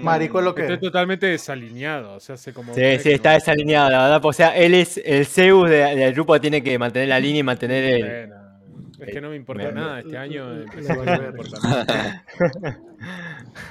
Mm, Marico es lo que Estoy es. totalmente desalineado. O sea, hace como. Sí, sí, está no- desalineado, la verdad. O sea, él es el Zeus de- del grupo, tiene que mantener la línea y mantener el. Bueno, es que no me importa Me- nada. Este año le empecé vale a no me verga. importa nada.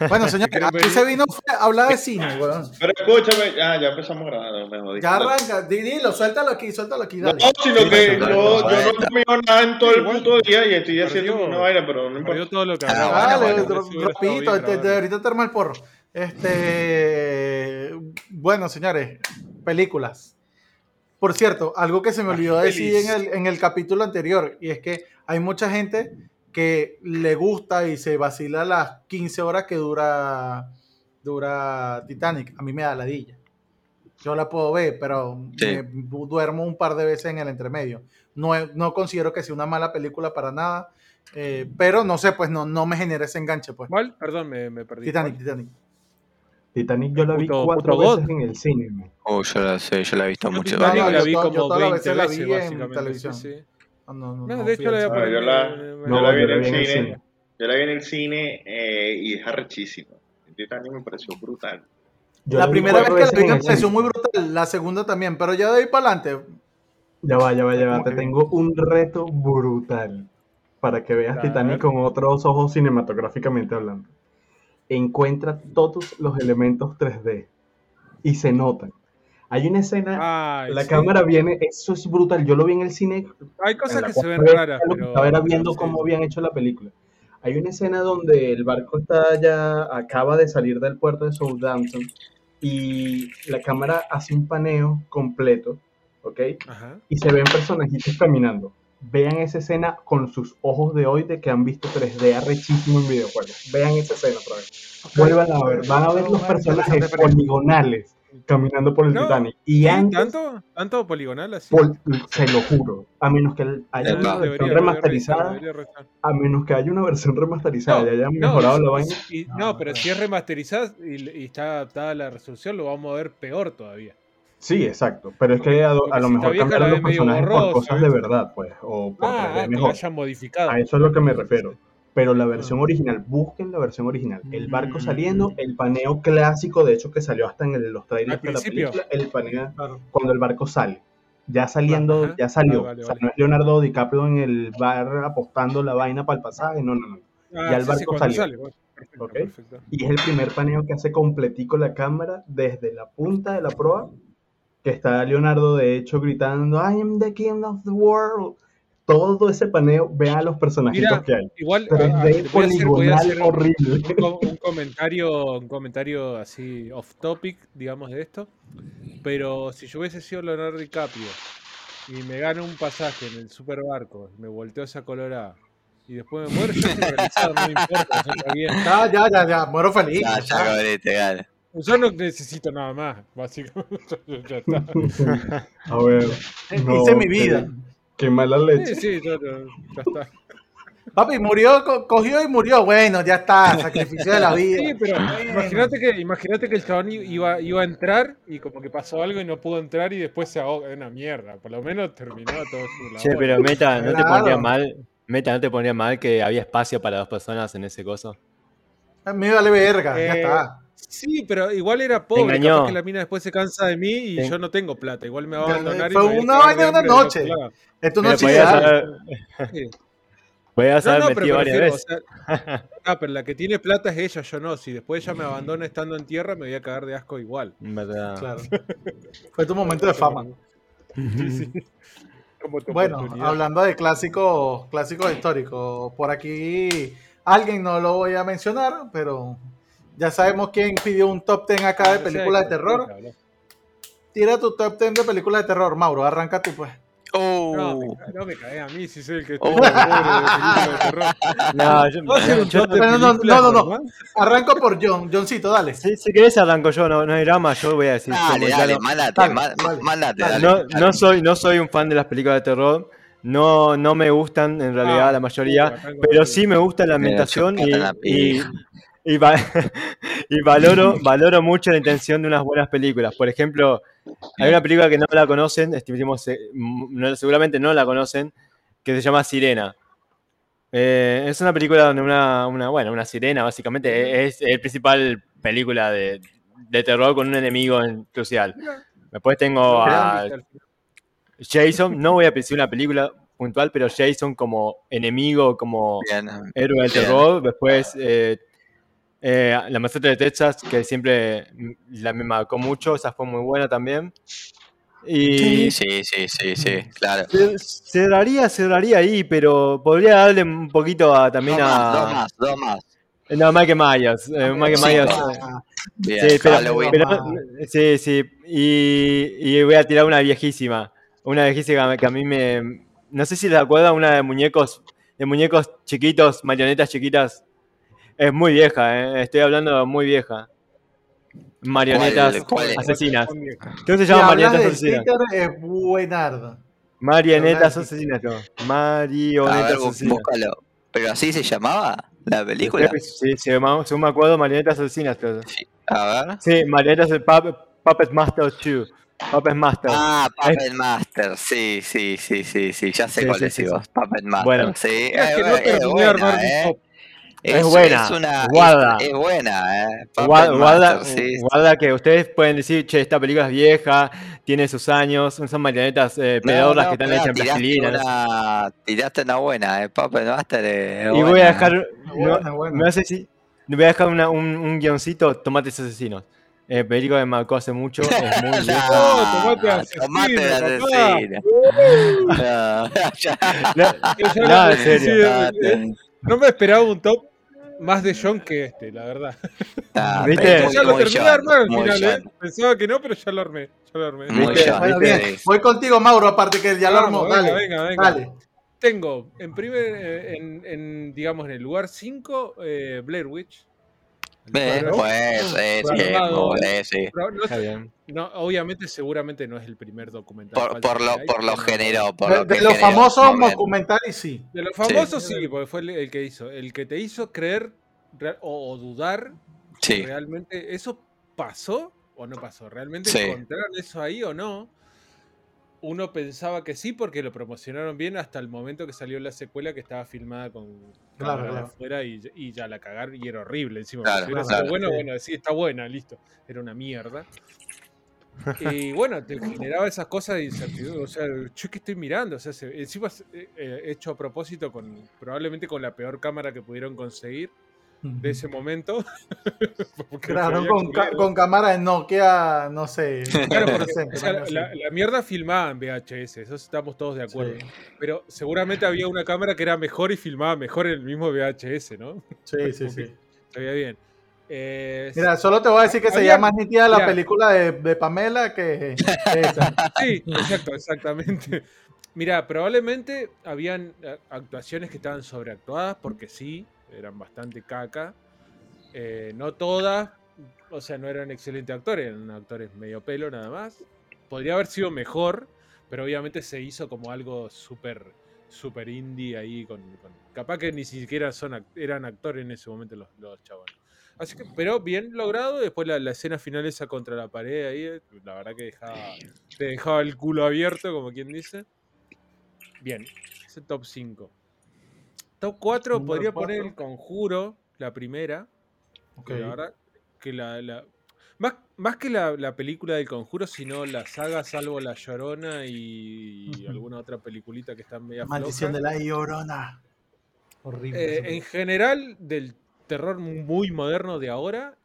Bueno, señor, aquí se vino fue a hablar de cine, weón. Pero escúchame, ya, ya empezamos grabando, me jodí. Ya arranca, di- dilo, suéltalo aquí, suéltalo aquí, No, dale. sino que yo, yo no he comido nada en todo el puto día y estoy haciendo una vaina, pero no importa. todo lo que bueno, Dale, rapidito, ahorita te arma el porro. Este, bueno, señores, películas. Por cierto, algo que se me olvidó decir en el, en el capítulo anterior, y es que hay mucha gente que le gusta y se vacila las 15 horas que dura, dura Titanic. A mí me da ladilla. Yo la puedo ver, pero Sí. me duermo un par de veces en el entremedio. No, no considero que sea una mala película para nada, eh, pero no sé, pues no, no me genera ese enganche, pues. ¿Cuál? Perdón, me, me perdí. Titanic, Titanic. Titanic yo la vi Puto- cuatro puto veces en el cine. man. Oh, yo la sé, yo la he visto Yo muchas Titanic No, no, la yo vi como yo todas las 20 veces veces, vi básicamente. televisión. sí, sí. No, no, No, no de hecho la. Ah, yo la- yo la vi yo en la el vi en el cine. cine. Yo la vi en el cine eh, y es arrechísima. Titanic me pareció brutal. Yo La primera vez que la veces vi me pareció muy brutal, la segunda también, pero ya de ahí para adelante. Ya va, ya va, ya va. Te tengo un reto brutal para que veas Titanic con otros ojos cinematográficamente hablando. Encuentra todos los elementos 3D y se notan. Hay una escena, Ay, la sí. cámara viene, eso es brutal. Yo lo vi en el cine Hay cosas que se ven raras, pero. estaba viendo sí. cómo habían hecho la película. Hay una escena donde el barco está ya, acaba de salir del puerto de Southampton y la cámara hace un paneo completo, ¿ok? Ajá. Y se ven personajitos caminando. Vean esa escena con sus ojos de hoy de que han visto 3D arrechísimo en videojuegos. Vean esa escena otra vez. Vuelvan a ver, van a ver los personajes poligonales caminando por el No, Titanic. Y ¿Sí? antes ¿Tanto? ¿Tanto poligonal así? Pol- se lo juro, a menos que haya una Debería- versión debería remasterizada, revisar, debería revisar. a menos que haya una versión remasterizada No, y hayan mejorado la vaina. y- No, no, pero pero- si es remasterizada y, y está adaptada a la resolución, lo vamos a ver peor todavía. Sí, exacto, pero es que a, a lo mejor la los personajes por borrosa, cosas de verdad, pues, o por Ah, 3D que la mejor. hayan modificado. A eso es lo que me refiero. Pero la versión original, busquen la versión original. El barco Mm. saliendo, el paneo clásico, de hecho que salió hasta en el- los trailers de la película, el paneo Claro. cuando el barco sale. Ya saliendo, Ajá. ya salió. Vale, vale, O sea, vale. no es Leonardo DiCaprio en el bar apostando la vaina para el pasaje, no, no, no. Ah, ya el sí, barco sí, salió. sale, bueno, perfecto, Ok. perfecto. Y es el primer paneo que hace completico la cámara desde la punta de la proa, que está Leonardo de hecho gritando, I am the king of the world. Todo ese paneo, vean a los personajitos Mira, que hay. Igual, ah, ah, 3D voy a hacer, voy a poligonal hacer un, horrible. un co- un comentario, un comentario así off topic, digamos, de esto. Pero si yo hubiese sido Leonardo DiCaprio y me gano un pasaje en el superbarco, me volteo esa colorada y después me muero, yo no me importa, yo está bien. Ya, ya, ya, ya, muero feliz. Ya, ya. ya, cabrete. Yo no necesito nada más, básicamente. ya está. A ver. no, Hice mi qué- vida. Qué, mala leche. Sí, sí, ya está. Papi, murió, co- cogió y murió. Bueno, ya está, sacrificio de la vida. Sí, pero imagínate que, imagínate que el chabón iba, iba a entrar y como que pasó algo y no pudo entrar y después se ahogó. Es una mierda. Por lo menos terminó todo su labor. Che, pero Meta, ¿no te pondría mal? Meta, ¿no te pondría mal que había espacio para dos personas en ese coso? Me vale verga, ya Eh, está. Sí, pero igual era pobre. engañó. Capaz que la mina después se cansa de mí y Te- yo no tengo plata. Igual me va a abandonar y fue voy a una vaina de una noche. Esto no es haber, Sí. podías No, no, pero varias veces. o sea, ah, pero la que tiene plata es ella, yo no. Si después ella me abandona estando en tierra, me voy a cagar de asco igual. ¿Verdad? Claro. Fue tu momento de fama. Sí, sí. Como tu Bueno, hablando de clásicos, clásicos históricos, por aquí alguien no lo voy a mencionar, pero ya sabemos quién pidió un top 10 acá de No sé, películas de ¿qué terror. Tira tu top 10 de películas de terror, Mauro, arranca tú pues. Oh, No, me, no me cagué a mí, si soy el que Oh. estoy pobre de películas de terror. No, yo, ¿Puedo hacer un yo- no, no, no, no, no. Arranco por John, Johncito, dale. si, si querés arranco yo, no, no hay drama, yo voy a decir. dale, dale, no- mandate, Dale, ma- dale, mandate, dale. dale. no, dale. no soy, no soy un fan de las películas de terror. No, no me gustan en realidad Ah, la mayoría, pero sí me gusta la ambientación y. y va- y valoro, valoro mucho la intención de unas buenas películas. Por ejemplo, hay una película que no la conocen, estimemos, eh, no- seguramente no la conocen, que se llama Sirena. Eh, es una película donde una, una, bueno, una sirena básicamente es el principal película de, de terror con un enemigo en crucial. Después tengo a Jason, no voy a decir una película puntual, pero Jason como enemigo, como Bien. héroe del terror. Después eh, eh, La Masacre de Texas, que siempre la me marcó mucho, esa fue muy buena también. Y Sí, sí, sí, sí, sí, claro. ce- cerraría, cerraría ahí, pero podría darle un poquito a, también Dos más, a... dos más, dos más. No, Mike Myers. eh, Mike Sí, Myers. no. Bien, Sí, pero, Halloween. pero- sí, sí. Y, y voy a tirar una viejísima. Una viejísima que a mí me. No sé si te acuerdas, una de muñecos, de muñecos chiquitos, marionetas chiquitas. Es muy vieja, ¿eh? estoy hablando de muy vieja. Marionetas ¿Cuál- cuál es? asesinas. ¿Cómo se Si llama hablas marionetas asesinas? Es buenardo. Marionetas asesinas, no. Ver, Marionetas asesinas. búscalo. ¿Pero así se llamaba la película? Sí, se llama- según me acuerdo, marionetas asesinas. creo. A ver. Sí, marionetas Puppet, Puppet Master 2. Puppet Master. Ah, Puppet Master, sí, sí, sí, sí, sí, ya sé Sí, cuál sí, es sí, Puppet Master, Bueno. sí, Es eh, que no eh, terminé de armar eh. Es buena, una, guarda. Es, es buena, eh. Guarda, guarda, Master, sí, guarda que ustedes pueden decir, che, esta película es vieja, tiene sus años, son marionetas eh, pedorras no, que están hechas en tiraste plastilina. una, tiraste una buena, eh. Puppet Master es Y buena, voy a eh. dejar, buena, no, buena. no sé si, voy a dejar una- un, un guioncito, Tomates Asesinos. Eh, película que me marcó hace mucho, es muy vieja. No, tomate asesino, tomate. No, en serio. eh, No me esperaba un top más de John que este, la verdad. Ah, ¿Viste? pero ya lo muy terminé de John, armar al muy final, ¿eh? John. Pensaba que no, pero ya lo armé. Ya lo armé. Muy ¿Viste? John, Bueno, ¿viste? bien. Voy contigo, Mauro, aparte que ya lo armó. Venga, Dale, venga, venga. dale. Tengo en primer, eh, en, en, digamos, en el lugar 5, Blair Witch. Eh, pues, eh, sí, Programado, muy, eh, sí. no, Está bien. no, obviamente, seguramente no es el primer documental. Por, por lo, hay, por lo generó, por De, lo que de los famosos documentales, sí. De los famosos sí, porque fue el, el que hizo. El que te hizo creer real- o, o dudar Sí, realmente eso pasó o no pasó. ¿Realmente Sí. encontraron eso ahí o no? Uno pensaba que sí porque lo promocionaron bien hasta el momento que salió la secuela que estaba filmada con Claro, claro. afuera y, y ya la cagaron y era horrible encima. Claro, claro, bueno, sí. bueno, sí, está buena, listo. Era una mierda. Y bueno, te generaba esas cosas de incertidumbre. O sea, yo que estoy mirando. O sea, se- encima eh, eh, hecho a propósito con probablemente con la peor cámara que pudieron conseguir de ese momento. Se Claro, con, ca- con cámara de Nokia, no sé. Claro, porque, o sea, la, la mierda filmaba en VHS, eso estamos todos de acuerdo. Sí, Pero seguramente había una cámara que era mejor y filmaba mejor en el mismo VHS, ¿no? sí, sí, sí. Se veía bien. Eh, Mira, solo te voy a decir que Había- sería más nítida la película de, de Pamela que que esa. Sí, exacto, exactamente. Mira, probablemente habían eh, actuaciones que estaban sobreactuadas porque sí, eran bastante caca. Eh, no todas, o sea, no eran excelentes actores, eran actores medio pelo nada más. Podría haber sido mejor, pero obviamente se hizo como algo súper super indie ahí con, capaz que ni siquiera son eran actores en ese momento los, los chavales. Así que, pero bien logrado. Después la, la escena final esa contra la pared ahí, eh, la verdad que dejaba, te dejaba el culo abierto, como quien dice. Bien, ese top 5. Top 4 Número podría poner el conjuro, la primera. Ok. que La verdad que la. la- más, más que la, la película del conjuro, sino la saga, salvo La Llorona y alguna otra peliculita que está media Maldición floja. de la Llorona. Horrible. Eh, en general, del terror muy moderno de ahora,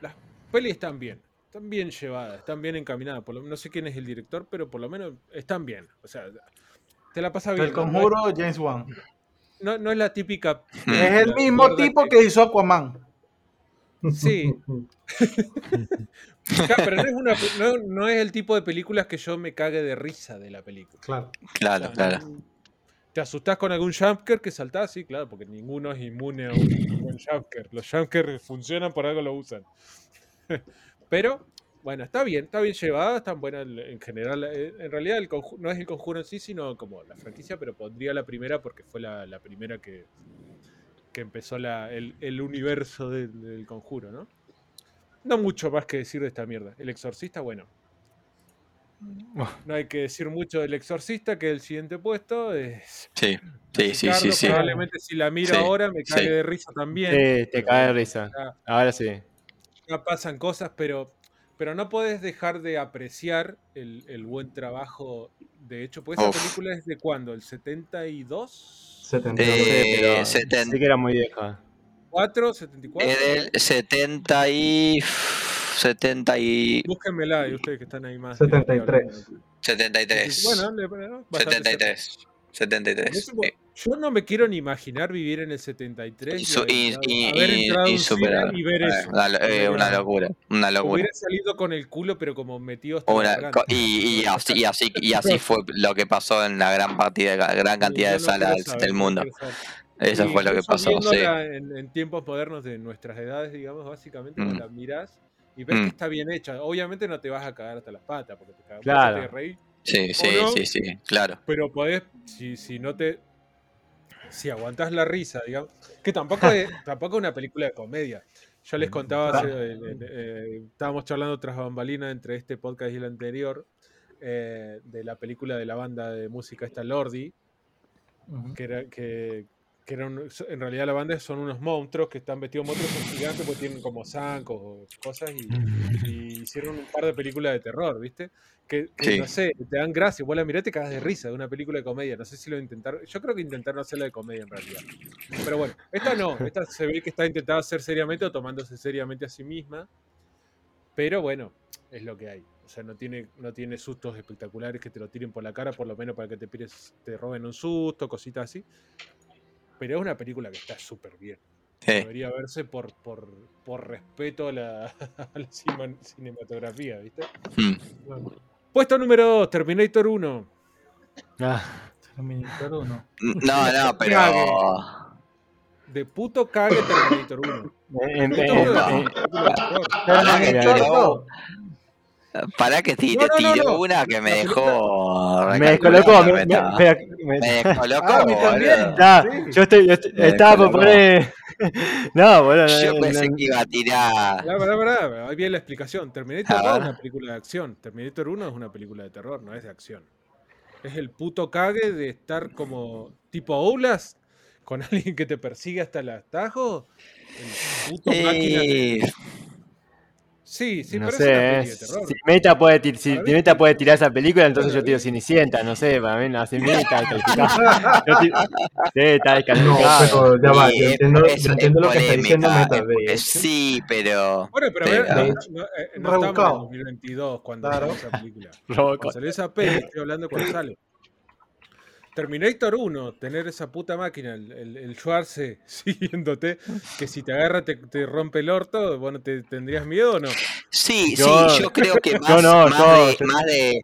las pelis están bien. Están bien llevadas, están bien encaminadas. Por lo, no sé quién es el director, pero por lo menos están bien. O sea, te la pasa bien. El ¿no? No conjuro, James Wan. No, no es la típica. Es el mismo tipo que hizo Aquaman. Sí. Claro, pero no es, una, no, no es el tipo de películas que yo me cague de risa de la película. Claro. claro, O sea, claro. ¿Te asustás con algún jumpscare que saltás? Sí, claro, porque ninguno es inmune a un buen jumpscare. Los jumpscares funcionan, por algo lo usan. Pero, bueno, está bien, está bien llevada, están buenas en general. Eh, En realidad el no es el conjuro en sí, sino como la franquicia, pero pondría la primera porque fue la, la primera que, que empezó la- el, el universo del, del conjuro, ¿no? No mucho más que decir de esta mierda. El exorcista, bueno. No hay que decir mucho del exorcista, que el siguiente puesto es. Sí, sí, sí, Ricardo, sí, sí. Probablemente si la miro Sí, ahora me cae sí. de risa también. Sí, te cae de risa. Ya, Ahora sí. ya pasan cosas, pero, pero no puedes dejar de apreciar el, el buen trabajo de hecho. Pues esa Uf. película es de cuándo? ¿El 72? 72. Eh, pero seten- sí que era muy vieja. ¿4? ¿74? Es del 70 y. 70 y. Búsquenmela, y ustedes que están ahí más. 73. 73. Bueno, le- bueno, bastante 73. 73. Yo no me quiero ni imaginar vivir en el 73 Y, y, y, haber y- entrado a y un cine superar. y ver Eh, eso. una, eh, una locura. Una locura. Hubiera salido con el culo, pero como metido hasta Una- y, y así, y, así, y así fue lo que pasó en la gran, partida, gran cantidad de no salas del, saber, del no mundo. Eso fue lo que pasó, sí. En, en tiempos modernos de nuestras edades, digamos, básicamente, Mm. la mirás y ves Mm. que está bien hecha. Obviamente no te vas a cagar hasta las patas, porque te cagas Claro. te reís, Sí, sí, no? sí, sí, claro. pero podés, si, si no te. Si aguantás la risa, digamos. Que tampoco es, tampoco es una película de comedia. Yo les contaba, hace, eh, eh, eh, estábamos charlando tras bambalinas entre este podcast y el anterior, eh, de la película de la banda de música esta Lordi, que era que, que era un- en realidad la banda son unos monstruos que están vestidos monstruos gigantes porque tienen como zancos o cosas y, y hicieron un par de películas de terror, ¿viste? Que, que Sí. no sé, te dan gracia, vos la mirás y te cagas de risa de una película de comedia, no sé si lo intentaron, yo creo que intentaron hacerla de comedia en realidad. Pero bueno, esta no, esta se ve que está intentada hacer seriamente o tomándose seriamente a sí misma, pero bueno, es lo que hay. O sea, no tiene, no tiene sustos espectaculares que te lo tiren por la cara, por lo menos para que te, pires, te roben un susto, cositas así. Pero es una película que está súper bien. Sí. Debería verse por, por, por respeto a la, a la, cinematografía, ¿viste? Bueno. Puesto número 2, Terminator 1. Ah. Terminator 1. No, no, pero. Cague. De puto cague Terminator 1. Eh, eh, eh, Terminator 2. Para que sí, no, te no, tiró no, una que me dejó. Me descolocó, me, me, me, me, descolocó. Ah, boludo. Nah, sí. Yo estoy, yo estoy estaba por poner. no, boludo. Yo pensé que iba a tirar. Pará, pará, pará. Ahí viene la explicación. Terminator 2 es una película de acción. Terminator 1 es una película de terror, no es de acción. Es el puto cague de estar como tipo Oulas con alguien que te persigue hasta el atajo. El puto eh... máquina de Sí, sí, no pero es una sé, peli eh, de terror. si Meta puede, si Meta puede tirar esa película, entonces yo tiro. Cenicienta, no sé, para mí no hace Meta, calificado. Yo tiro- Sí, está No, descalificado. pero ya va, yo entiendo, es- yo es entiendo lo que está diciendo Meta. Sí, pero. Bueno, pero a ver, De no, hecho, no, eh, no estamos en rebuscado. 2022 cuando Claro. salió esa película. Cuando salió esa peli, estoy hablando cuando sale. Terminator 1, tener esa puta máquina, el, el, el Schwarze siguiéndote, que si te agarra te, te rompe el orto, bueno, ¿te tendrías miedo o no? Sí, Yo- sí, yo creo que más, yo no, más, yo- de, yo- más de,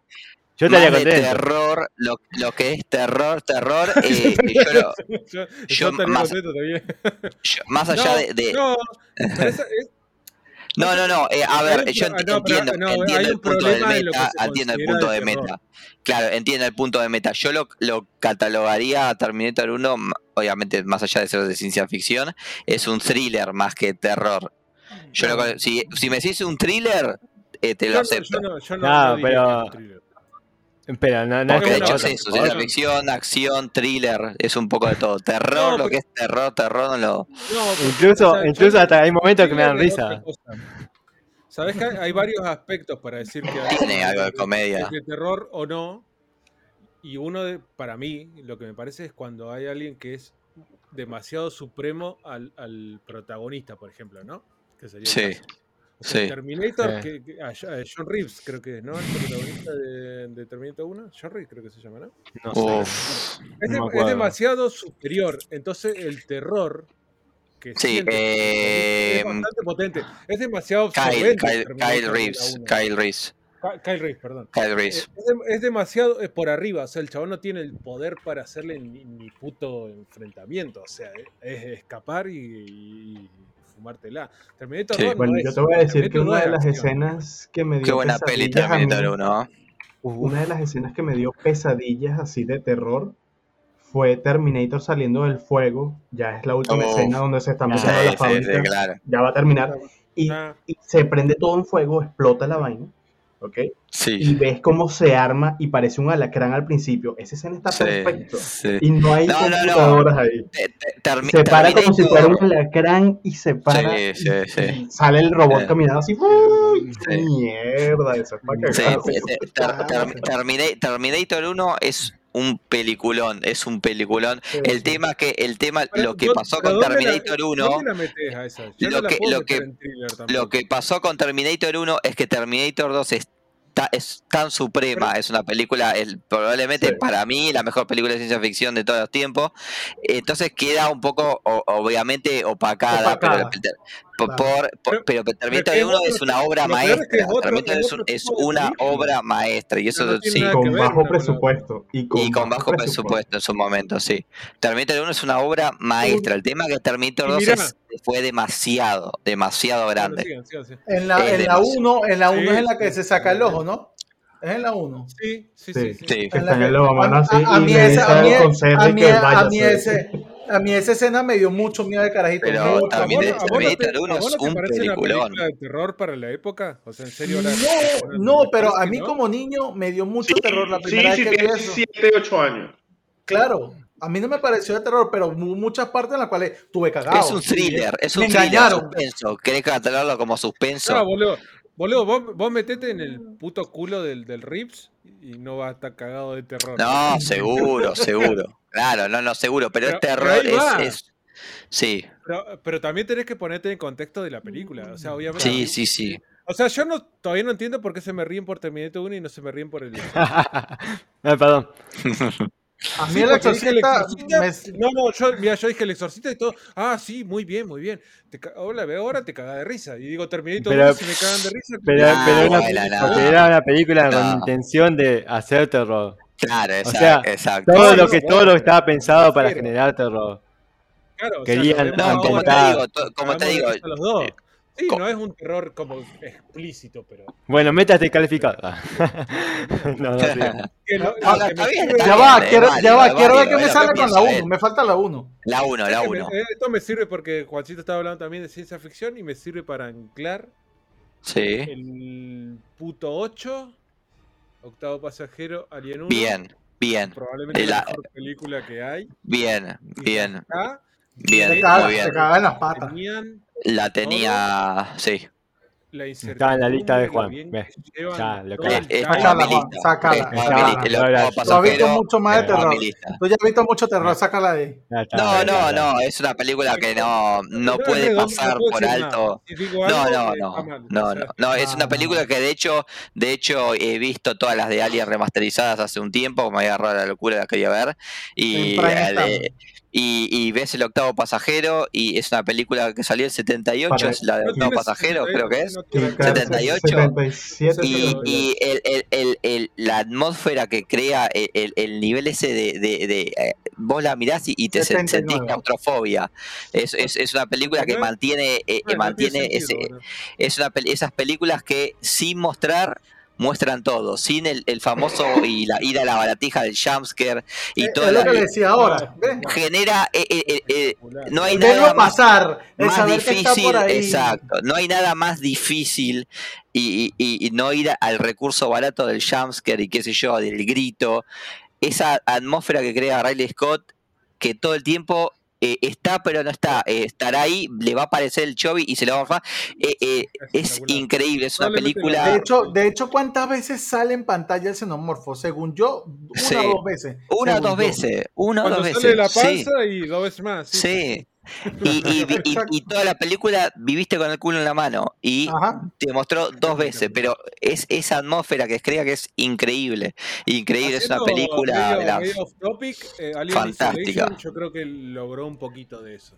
Yo más de terror, lo, lo que es terror, terror, eh, yo lo- Yo, yo Yo estaría más- más allá no, de, de- no, pero esa- es- No, no, no. eh, a ver, yo enti- no, pero- entiendo, no, entiendo el punto del meta. Entiendo el punto de meta. Claro, entiendo el punto de meta. Yo lo, lo catalogaría a Terminator 1, m- obviamente, más allá de ser de ciencia ficción, es un thriller más que terror. Yo lo- si, si me decís un thriller, eh, te lo no- acepto. yo no- yo no- No, no diría pero- es no, no Porque de hecho es eso, otra- ficción, acción, thriller, es un poco de todo. Terror, No, lo que es terror, terror no lo... No, Incluso, o sea, incluso hasta hay momentos que me dan es risa. Sabes que hay hay varios aspectos para decir que Tiene algo de comedia. es de terror o no. Y uno de, para mí, lo que me parece es cuando hay alguien que es demasiado supremo al, al protagonista, por ejemplo, ¿no? Que sería Sí, sí. Terminator, Sí. que, que- ah, ya- John Reeves creo que es, ¿no? El protagonista de, de Terminator 1. John Reeves creo que se llama, ¿no? No sé. Uf. Es, de- No me es acuerdo. demasiado superior. Entonces el terror que Sí, siente eh, es bastante potente. Es demasiado Kyle, Kyle, Reeves. Kyle Reeves, Kyle Reeves, perdón. Kyle Eh, Reeves. Es, de- es demasiado es por arriba, o sea, el chabón no tiene el poder para hacerle ni, ni puto enfrentamiento, o sea, es, es escapar y, y fumártela. Terminator Sí. 2 no Bueno, es- yo te voy a decir que una de 2 las es acción. escenas que me dio Qué buena peli Terminator 1. Una de las escenas que me dio pesadillas así de terror fue Terminator saliendo del fuego. Ya es la última Uf. escena donde se está Ah, metiendo Sí, la sí, fábrica. sí, claro. Ya va a terminar. Y, Ah. y se prende todo en fuego, explota la vaina. ¿Ok? Y Sí. ves cómo se arma y parece un alacrán al principio. Esa escena está Sí, perfecto. sí. Y no hay No, no, no. computadoras ahí. Te- te- termi- Se para como si fuera un alacrán y se para. Sí, sí, y- sí. y sale el robot caminando así. ¡Uy! Sí. Mierda, eso es para Termina- Terminator 1 es un peliculón, es un peliculón. Sí, El sí. tema que, el tema, Pero, lo que ¿dó- pasó con la- Terminator 1, ¿Dónde la metes a esa? Yo Lo no la que- lo que- lo que pasó con Terminator 1 es que Terminator 2 está, es tan suprema, es una película, el- probablemente Sí. para mí la mejor película de ciencia ficción de todos los tiempos. Entonces queda un poco, o- obviamente, opacada, Opacada. pero, por, Claro. por- Pero- pero Terminator que es 1 otro es una obra es maestra. es otro- Terminator es es, es una obra maestra, y eso no sí. con ver bajo la presupuesto. Y con, Y con bajo presupuesto en su momento, sí. Terminator 1 es una obra maestra. El tema es que Terminator Y 2 mirá. es- fue demasiado, demasiado grande. sigan, sigan, sigan. En la, Es en la demasiado. 1, en la 1 Sí, es en la que sí, se sí. saca el ojo, ¿no? Es en la 1. Sí, sí, sí. Sí. sí. Sí. Que En la en la mano a- así a- mí esa- a mí- al conserje a mí- a mí ese- A mí esa escena me dio mucho miedo de carajito. Pero mucho, también mucho. es- ¿A no te un peliculón. película de terror para la época? O sea, en serio. la- No, no, pero a mí no? como niño me dio mucho Sí, terror la sí, primera sí, vez que vi tienes eso. 7, 8 años. Claro, a mí no me pareció de terror, pero hubo muchas partes en las cuales tuve cagado. Es un thriller, es un Me thriller engañaron. suspenso. ¿Querés catalogarlo como suspenso? No, boludo. Boludo, vos, vos metete en el puto culo del, del Rips y no va a estar cagado de terror. No, seguro, seguro. Claro, no, no, seguro. Pero, Pero- es terror, pero ahí va. es, es- Sí, Pero, pero también tenés que ponerte en contexto de la película. O sea, obviamente. sí, sí, sí. O sea, yo no, todavía no entiendo por qué se me ríen por Terminator 1 y no se me ríen por el. No, perdón. A mí Sí, el exorcista me- No, no, yo, mira, yo dije el exorcista y todo. Ah, sí, muy bien, muy bien. Te Hola, veo ahora te caga de risa. Y digo, Terminator Pero- 1 si me cagan de risa. Pero, pero, una, bueno, nah. pero era una película con No. intención de hacer terror. Claro, exacto. sea, exacto. Todo lo que, todo lo que estaba pensado para generar terror. Claro, o querían- sea, lo vemos No, como te digo, como te digo, los dos. eh, Sí, co- no es un terror como explícito, pero. Bueno, métate calificado. no, no. Que que Ya va, quiero, ya va, quiero ver qué me sale que con la piensa 1. él. Me falta la 1. La 1, la Es que me- 1. eh, Esto me sirve porque Juancito estaba hablando también de ciencia ficción y me sirve para anclar Sí. el puto 8, octavo pasajero, Alien 1. Bien, bien, Probablemente la la- mejor película que hay. bien, Y bien, acá bien, caga, muy bien. caga en las patas. tenían La tenía, sí. La Está en la lista de Juan, Ya, lo que- Sácala, Juan, Tú has visto pasajero mucho más de terror. Tú ya has visto mucho terror, sácala de ahí. No, no, no, es una película que no, no puede pasar por alto. No, no, no, no, no, no, es una película que de hecho, de hecho he visto todas las de Alien remasterizadas hace un tiempo, me había agarrado la locura, las quería ver, y, Y, y ves el octavo pasajero, y es una película que salió en 78, Para- es la del no octavo pasajero, 68, creo que es. no Sí, tiene- claro, 78. 77. Y, y el, el- el- el- la atmósfera que crea el, el- el nivel ese de, de- de, eh, vos la mirás y, y te sen- 79. sentís claustrofobia. Es, es, es una película que mantiene, eh, eh, no mantiene sentido, ese, bueno. es una pel- esas películas que sin mostrar muestran todo, sin el, el famoso y la ir a la baratija del jumpscare y Eh, toda es lo que decía ahora. ¿ves? genera eh, eh, eh, eh, no hay nada más pasar, difícil, exacto. No hay nada más difícil y, y- y no ir al recurso barato del jumpscare y qué sé yo, del grito. Esa atmósfera que crea Riley Scott, que todo el tiempo eh, está pero no está. Eh, estará ahí, le va a aparecer el Chovy y se lo va a morfar. Eh, eh, es increíble, es una Probablemente la- De película. hecho, de hecho, ¿cuántas veces sale en pantalla el xenomorfo? Según yo, una Sí. o dos veces. Una o según dos yo. veces, una o dos sale veces. la sí. panza y dos veces más. Sí. Sí. Y, y, vi- y- y toda la película viviste con el culo en la mano y Ajá. te mostró dos veces, pero es esa atmósfera que crea que es increíble. Increíble, es una Haciendo película medio- de las- medio off topic, eh, Fantástica. Yo creo que logró un poquito de eso.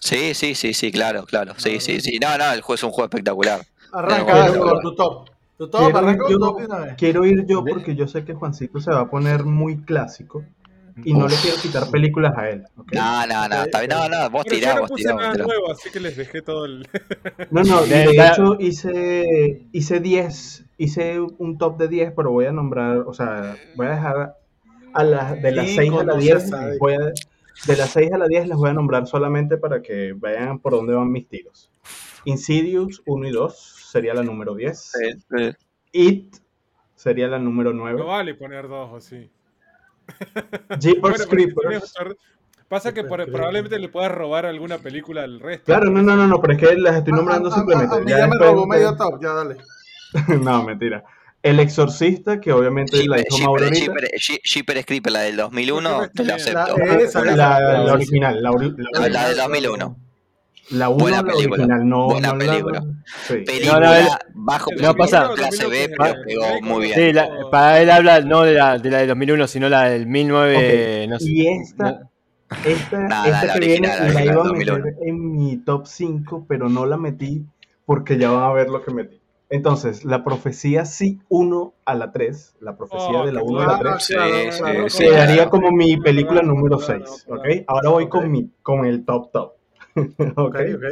Sí, sí, sí, sí, claro, claro. Sí, sí, sí. No, no, el juego es un juego espectacular. Arranca con tu top. Tu top, Quiero arranca yo, top de una vez. quiero ir yo porque yo sé que Juancito se va a poner muy clásico y no le quiero quitar películas a él. ¿ok? No, no, no, está bien. No, no, vos Pero yo tirá, no vos puse tirá, nada tirá. nuevo, así que les dejé todo el. No, no, De- da- hecho hice, hice 10, hice un top de 10, pero voy a nombrar, o sea, voy a dejar a las de las Sí, 6 a las conoce 10, sabe. voy a, de las 6 a las 10 les voy a nombrar solamente para que vean por dónde van mis tiros. Insidious 1 y 2 sería la número 10. Sí, sí. It sería la número No 9. vale poner dos o sí. Jeepers Bueno, Creepers. Pasa que por- probablemente le puedas robar alguna película al resto. Claro, no, no, no, no, pero es que las estoy nombrando Ah, ah, simplemente. ah, a mí Ya ya me robó medio top, ya dale. no, mentira. El Exorcista, que obviamente la Shipper, hizo Mauro Shipper, Shipper Creeper, la del 2001, te la La- acepto. La, esa, La, esa. la original, la, la La, del 2001. La 1, Buena la película, original, no. buena no la- película. sí. Película No, no, él- bajo El No, pasa- 2001, clase B, 2001, pero pegó muy bien. Sí, la- para él habla no de la, de la del 2001, sino la del 19... Ok, no sé. Y esta, No. esta, Nada, esta la que original, viene la iba a 2001. meter en mi top 5, pero no la metí porque ya van a ver lo que metí. Entonces, la profecía sí 1 a la 3, la profecía Oh, de la qué 1 a la bueno. 3, Sí, sí, quedaría como mi película número claro, 6, claro. ¿ok? Ahora voy con, mi, con el top top. Ok, ¿ok? ok.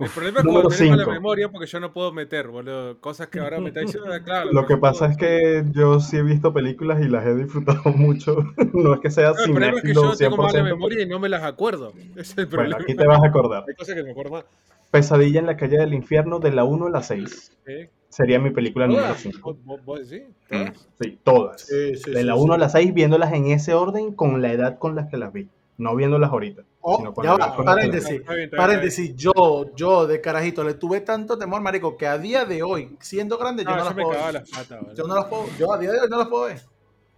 El problema es Número cuando tenés mala cinco. memoria porque yo no puedo meter, boludo. Cosas que ahora me está diciendo, claro. Lo que pasa es que yo sí he visto películas y las he disfrutado mucho. No es que sea No, el problema es que yo tengo mala 100%. memoria y no me las acuerdo. Es el Bueno, problema. aquí te vas a acordar. Hay cosas que me acuerdo más. Pesadilla en la calle del infierno de la 1 a la 6. ¿Eh? Sería mi película número ¿Todas? 5. ¿Vos- decís? Mm. ¿Todas? Sí, todas. Sí, sí, de la sí. 1 a la 6, viéndolas en ese orden con la edad con la que las vi. No viéndolas ahorita. Oh, ya vi. paréntesis, paréntesis, yo, yo de carajito le tuve tanto temor, marico, que a día de hoy, siendo grande, yo No, las puedo las patas. Yo no las puedo, yo a día de hoy no las puedo ver.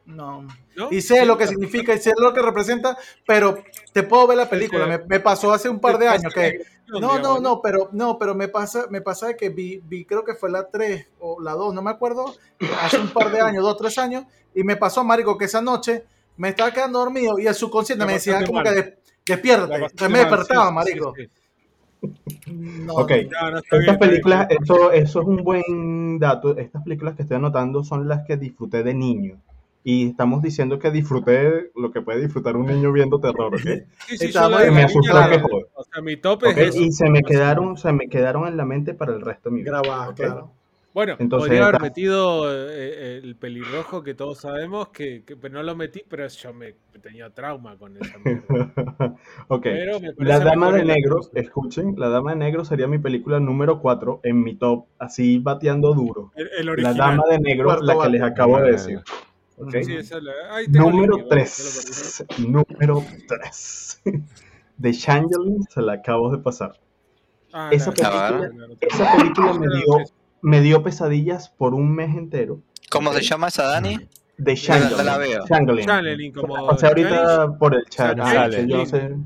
No. ¿No? Y sé lo que significa y sé lo que representa, pero te puedo ver la película. Me, me pasó hace un par de años que no, no, no, pero no, pero me pasa, me pasa de que vi, vi, creo que fue la 3 o la 2, no me acuerdo, hace un par de años, dos, tres años, y me pasó, marico, que esa noche me estaba quedando dormido y el subconsciente me decía como mal. que des- despiértate. Entonces me despertaba, marico. Sí, sí. No, Ok. No, no, está bien, Estas bien. películas, eso, eso es un buen dato. Estas películas que estoy anotando son las que disfruté de niño. Y estamos diciendo que disfruté lo que puede disfrutar un niño viendo terror, ¿ok? Sí, sí, Estaba- yo de me la asustó niña, que joder. O sea, mi top Ok, es eso. Y se me quedaron, se me quedaron en la mente para el resto de mi vida. grabada, ¿ok? claro. Bueno, Entonces, podría haber metido eh, el pelirrojo que todos sabemos, que, que- pero no lo metí, pero yo me tenía trauma con esa mierda. ok. Pero me La Dama de el- Negro, escuchen, La Dama de Negro sería mi película número 4 en mi top, así bateando duro. El, el La. Dama de Negro, la que les acabo de decir. ¿ok? Sí, esa es la- ahí tengo el Número link, igual, 3. Número 3. De Changeling se la acabo de pasar. Ah, Esa la- película- la- la- la- Esa película me dio, me dio pesadillas por un mes entero. ¿Cómo se llama esa Dani? De Changeling. la veo. Changeling. Como pasé ahorita por el chat. Ah, yo no sé.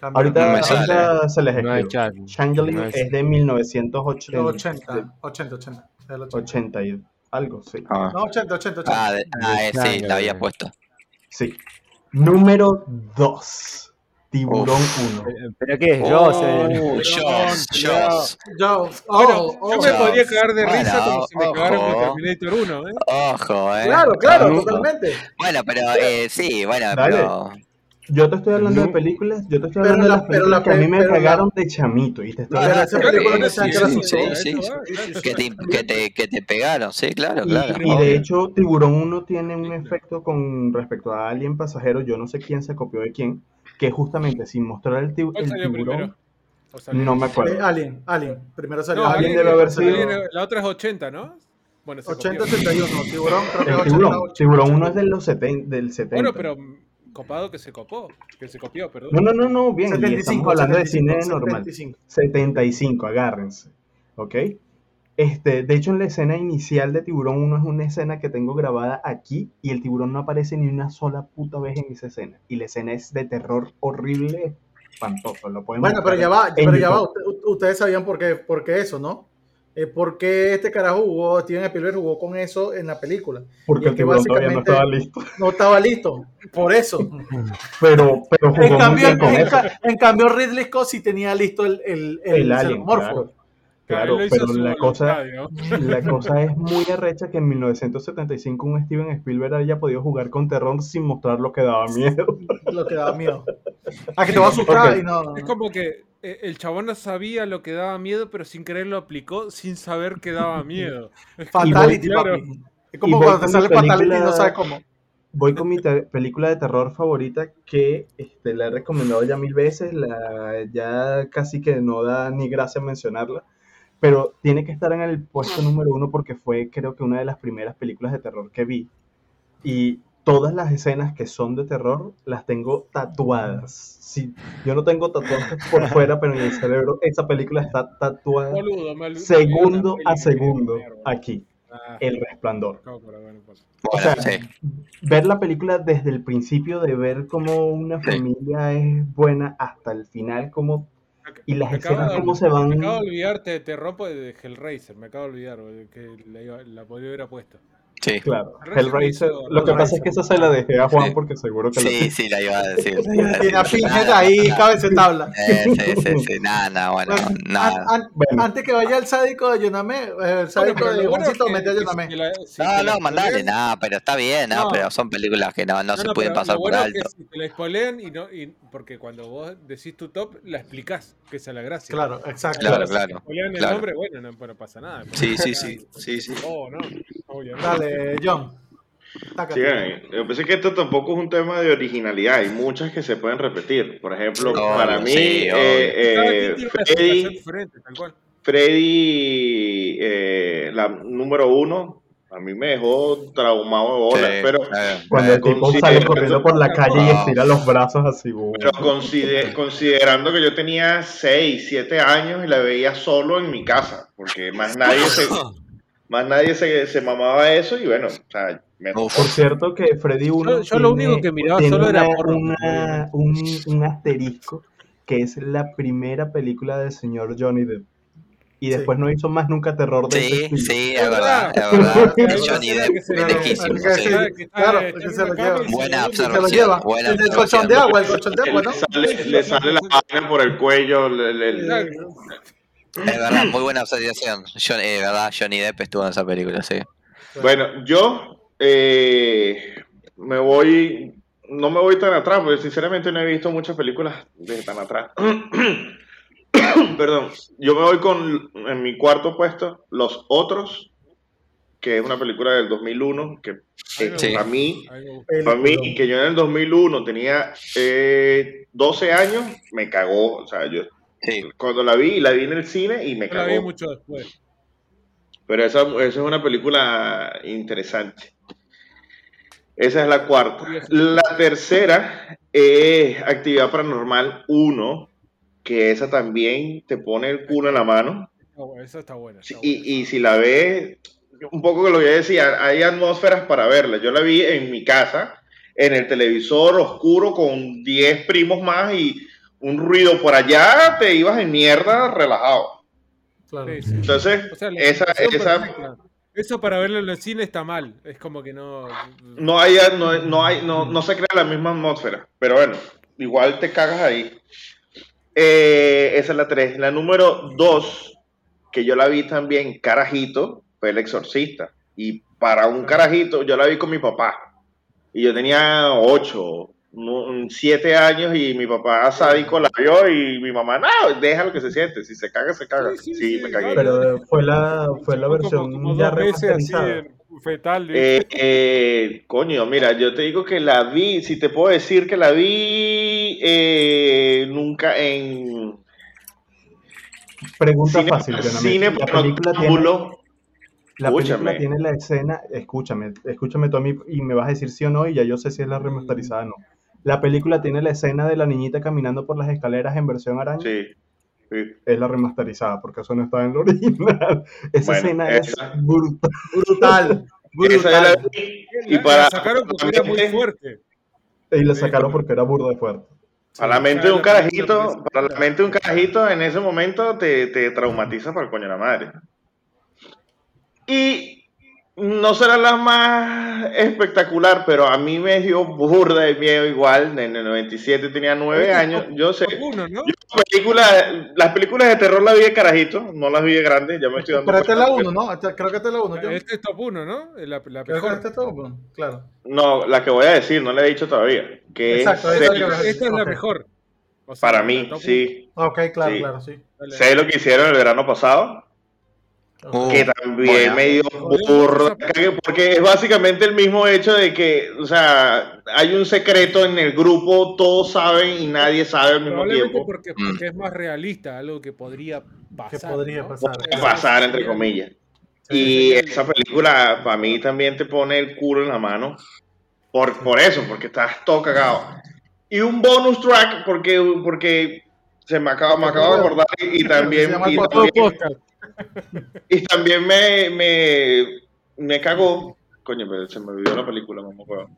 Ahorita, ahorita se les chat. Changeling No es- de 1980. 80, 80, 80. el 80. 80 y algo, sí. Ah, No, 80, 80, 80. ah, de- ah, eh, sí, la había puesto. Sí. Número 2. Tiburón 1. Eh, ¿Pero qué es? Oh, Jaws, Jaws. Yo, Bueno, oh, yo oh. me podría cagar de risa Bueno, como si me cagaron con ojo. Terminator 1, ¿eh? Ojo, eh. Claro, claro, Ojo. totalmente. Bueno, pero eh, sí, bueno, Dale. pero. Yo te estoy hablando No. de películas, yo te estoy Pero hablando la- de las pero la películas que a mí me pero la- cagaron de chamito. Y te estoy hablando de película películas. Que te, pegaron, sí, claro, Y, claro. y de hecho, Tiburón 1 tiene un efecto con respecto a Alien Pasajero, yo no sé quién se copió de quién, que justamente sin mostrar el, ti- ¿Cuál el salió tiburón, no me Eh, acuerdo. Alien, Alien. Primero salió No, Alien Alien. debe haber sido- La otra es 80, ¿no? Bueno, se 80, copió. 81. Tiburón, creo que El 80. tiburón, 80. tiburón 1 es de los 70, del 70. Bueno, pero copado que se copó. Que se copió, perdón. No, no, no, no, bien, y 75, estamos hablando de cine 75, normal. 75. 75, agárrense. ¿Ok? Este, de hecho, en la escena inicial de Tiburón 1 es una escena que tengo grabada aquí y el tiburón no aparece ni una sola puta vez en esa escena. Y la escena es de terror horrible, espantoso. Lo pueden Bueno, pero ya va, pero ya va. Ustedes sabían por qué, por qué eso, ¿no? Eh, ¿Por qué este carajo jugó, Steven Spielberg jugó con eso en la película? Porque el tiburón todavía no estaba listo. No estaba listo, por eso. Pero, pero jugó En muy cambio, bien con en, eso. en cambio, Ridley Scott sí tenía listo el, el, el, El alien. Claro. Pero la cosa, la cosa es muy arrecha que en 1975 un Steven Spielberg haya podido jugar con terror sin mostrar lo que daba miedo. Lo que daba miedo. A que te va a asustar y no. Es como que eh, el chabón no sabía lo que daba miedo, pero sin querer lo aplicó sin saber que daba miedo. Es como- Fatality, claro. papi. Es como cuando te sale Fatality y no sabes cómo. Voy con mi película de terror favorita que este, la he recomendado ya mil veces, la, ya casi que no da ni gracia mencionarla, pero tiene que estar en el puesto número uno porque fue creo que una de las primeras películas de terror que vi. Y todas las escenas que son de terror las tengo tatuadas. Sí, yo no tengo tatuajes por fuera, pero en el cerebro esa película está tatuada Boludo, segundo a segundo aquí. Ah, El Resplandor. no, pero bueno, pues. O sea, sí. ver la película desde el principio, de ver cómo una Sí. familia es buena hasta el final, como y las Me acabo escenas de- cómo se van. Me acabo de olvidarte, te rompo de Hellraiser, me acabo de olvidar que la, la podría haber puesto. Sí, Claro, Hellraiser Lo que pasa es que esa se la dejé a Juan porque seguro que la sí, sí, la iba a decir. Tiene a Pinhead ahí, cabeza de tabla. Eh, sí, sí, sí, nada, nada, bueno, Bueno, nada. an- an- Bueno. Antes que vaya el sádico de Yoname, eh, el sádico de Juancito, mete a Yoname. si la- si No, te no, mandale, nada, pero está bien, no, No. pero son películas que no, no, se no, pueden pasar por bueno es que alto. si te la spoilean y no, y- porque cuando vos decís tu top, la explicás, que esa es la gracia. Claro, exacto. Claro, si claro, spoilean el claro. nombre, bueno, no, no pasa nada. Sí, sí, sí, sí, sí. Oh, no, obviamente. Dale, John. Sí, eh, yo pensé que esto tampoco es un tema de originalidad, hay muchas que se pueden repetir. Por ejemplo, Obvio, para mí, sí, eh, eh, Freddy, diferente, tal cual. Freddy eh, la número uno, a mí me dejó traumado de bola, Sí, pero, eh, Cuando el tipo sale corriendo por la calle y estira los brazos así. pero consider- considerando que yo tenía 6, 7 años y la veía solo en mi casa, porque más nadie se, más nadie se, se mamaba eso y bueno, o sea, me. Por cierto que Freddy 1 Yo- yo lo único que miraba solo era una- porno, una- un, un asterisco que es la primera película del señor Johnny Depp. Y Sí. después no hizo más nunca terror de ese Sí, estilo. sí, Es verdad, es verdad. Johnny Depp, pendejísimo, Claro, sí. que- Claro, es que se lo lleva. Buena observación, buena El colchón de agua, el colchón de agua, le ¿no? sale, le sale la vaina por el cuello, le- le- le- Es verdad, muy buena observación. John, eh, verdad, Johnny Depp estuvo en esa película, sí. Bueno, yo eh, me voy, no me voy tan atrás, porque sinceramente no he visto muchas películas de tan atrás. Perdón, yo me voy con, en mi cuarto puesto, Los Otros, que es una película del 2001, que eh, Sí. para mí, para mí, que yo en el 2001 tenía eh, 12 años, me cagó, o sea, yo Sí, cuando la vi, la vi en el cine y me Yo la vi cagó. mucho después. Pero esa, esa es una película interesante. Esa es la cuarta. La tercera es Actividad Paranormal 1, que esa también te pone el culo en la mano. Esa está buena. está Sí, buena. Y, y si la ves, un poco que lo que yo decía, hay atmósferas para verla. Yo la vi en mi casa, en el televisor oscuro con 10 primos más y un ruido por allá, te ibas en mierda relajado. Claro. Sí, sí. Entonces, O sea, la esa, esa. Eso para verlo en el cine está mal. Es como que no. no hay, no, no hay, no, no se crea la misma atmósfera, pero bueno, igual te cagas ahí. Eh, esa es la 3. La número 2, que yo la vi también carajito, fue El Exorcista. Y para un carajito, yo la vi con mi papá. Y yo tenía 8, 7 años y mi papá sádico la vio y mi mamá, no, déjalo que se siente, si se caga, se caga. Sí, Sí, sí, sí, me cagué. Pero fue la, fue la versión como, como ya remasterizada. fetal. ¿viste? Eh, eh, coño, mira, yo te digo que la vi, si te puedo decir que la vi eh, nunca en Pregunta cine, fácil, cine La película tiene, la película Escúchame. tiene la escena, escúchame, escúchame tú a mí y me vas a decir sí o no y ya yo sé si es la remasterizada o no. La película tiene la escena de la niñita caminando por las escaleras en versión araña. Sí, sí. Es la remasterizada, porque eso no estaba en la original. Esa Bueno, escena es brutal. Brutal. La- Y para, la sacaron porque era muy fuerte. Y la sacaron porque era burda de fuerte. Para la mente de un carajito, para la mente de un carajito en ese momento te, te traumatiza para el coño de la madre. Y no será la más espectacular, pero a mí me dio burda de miedo igual. En el 97 tenía 9 Este es años. Yo sé. top uno, ¿no? Yo las películas de terror las vi de carajito, no las vi de grande, ya me estoy dando Pero esta es la cuenta. 1, ¿no? Creo que esta es la 1. Yo. Este es top 1, ¿no? La, la Creo que esta es top 1. Claro. No, la que voy a decir, no la he dicho todavía. Que Exacto, es es Esta es la mejor. O sea, para mí, sí. Ok, claro, Sí. claro, sí. Sé lo que hicieron el verano pasado. Que también buena. me dio burro de cague, porque es básicamente el mismo hecho de que, o sea, hay un secreto en el grupo, todos saben y nadie sabe al mismo tiempo. porque, Mm. porque es más realista, algo que podría pasar. Que podría ¿no? pasar. Puede pasar, entre comillas. Y esa película para mí también te pone el culo en la mano. Por, por eso, porque estás todo cagado. Y un bonus track, porque, porque se me acaba, me acabo de acordar y, y también, Se llama y también, Podcast. Y también me, me, me cagó. Coño, pero se me olvidó la película, mamá. huevo.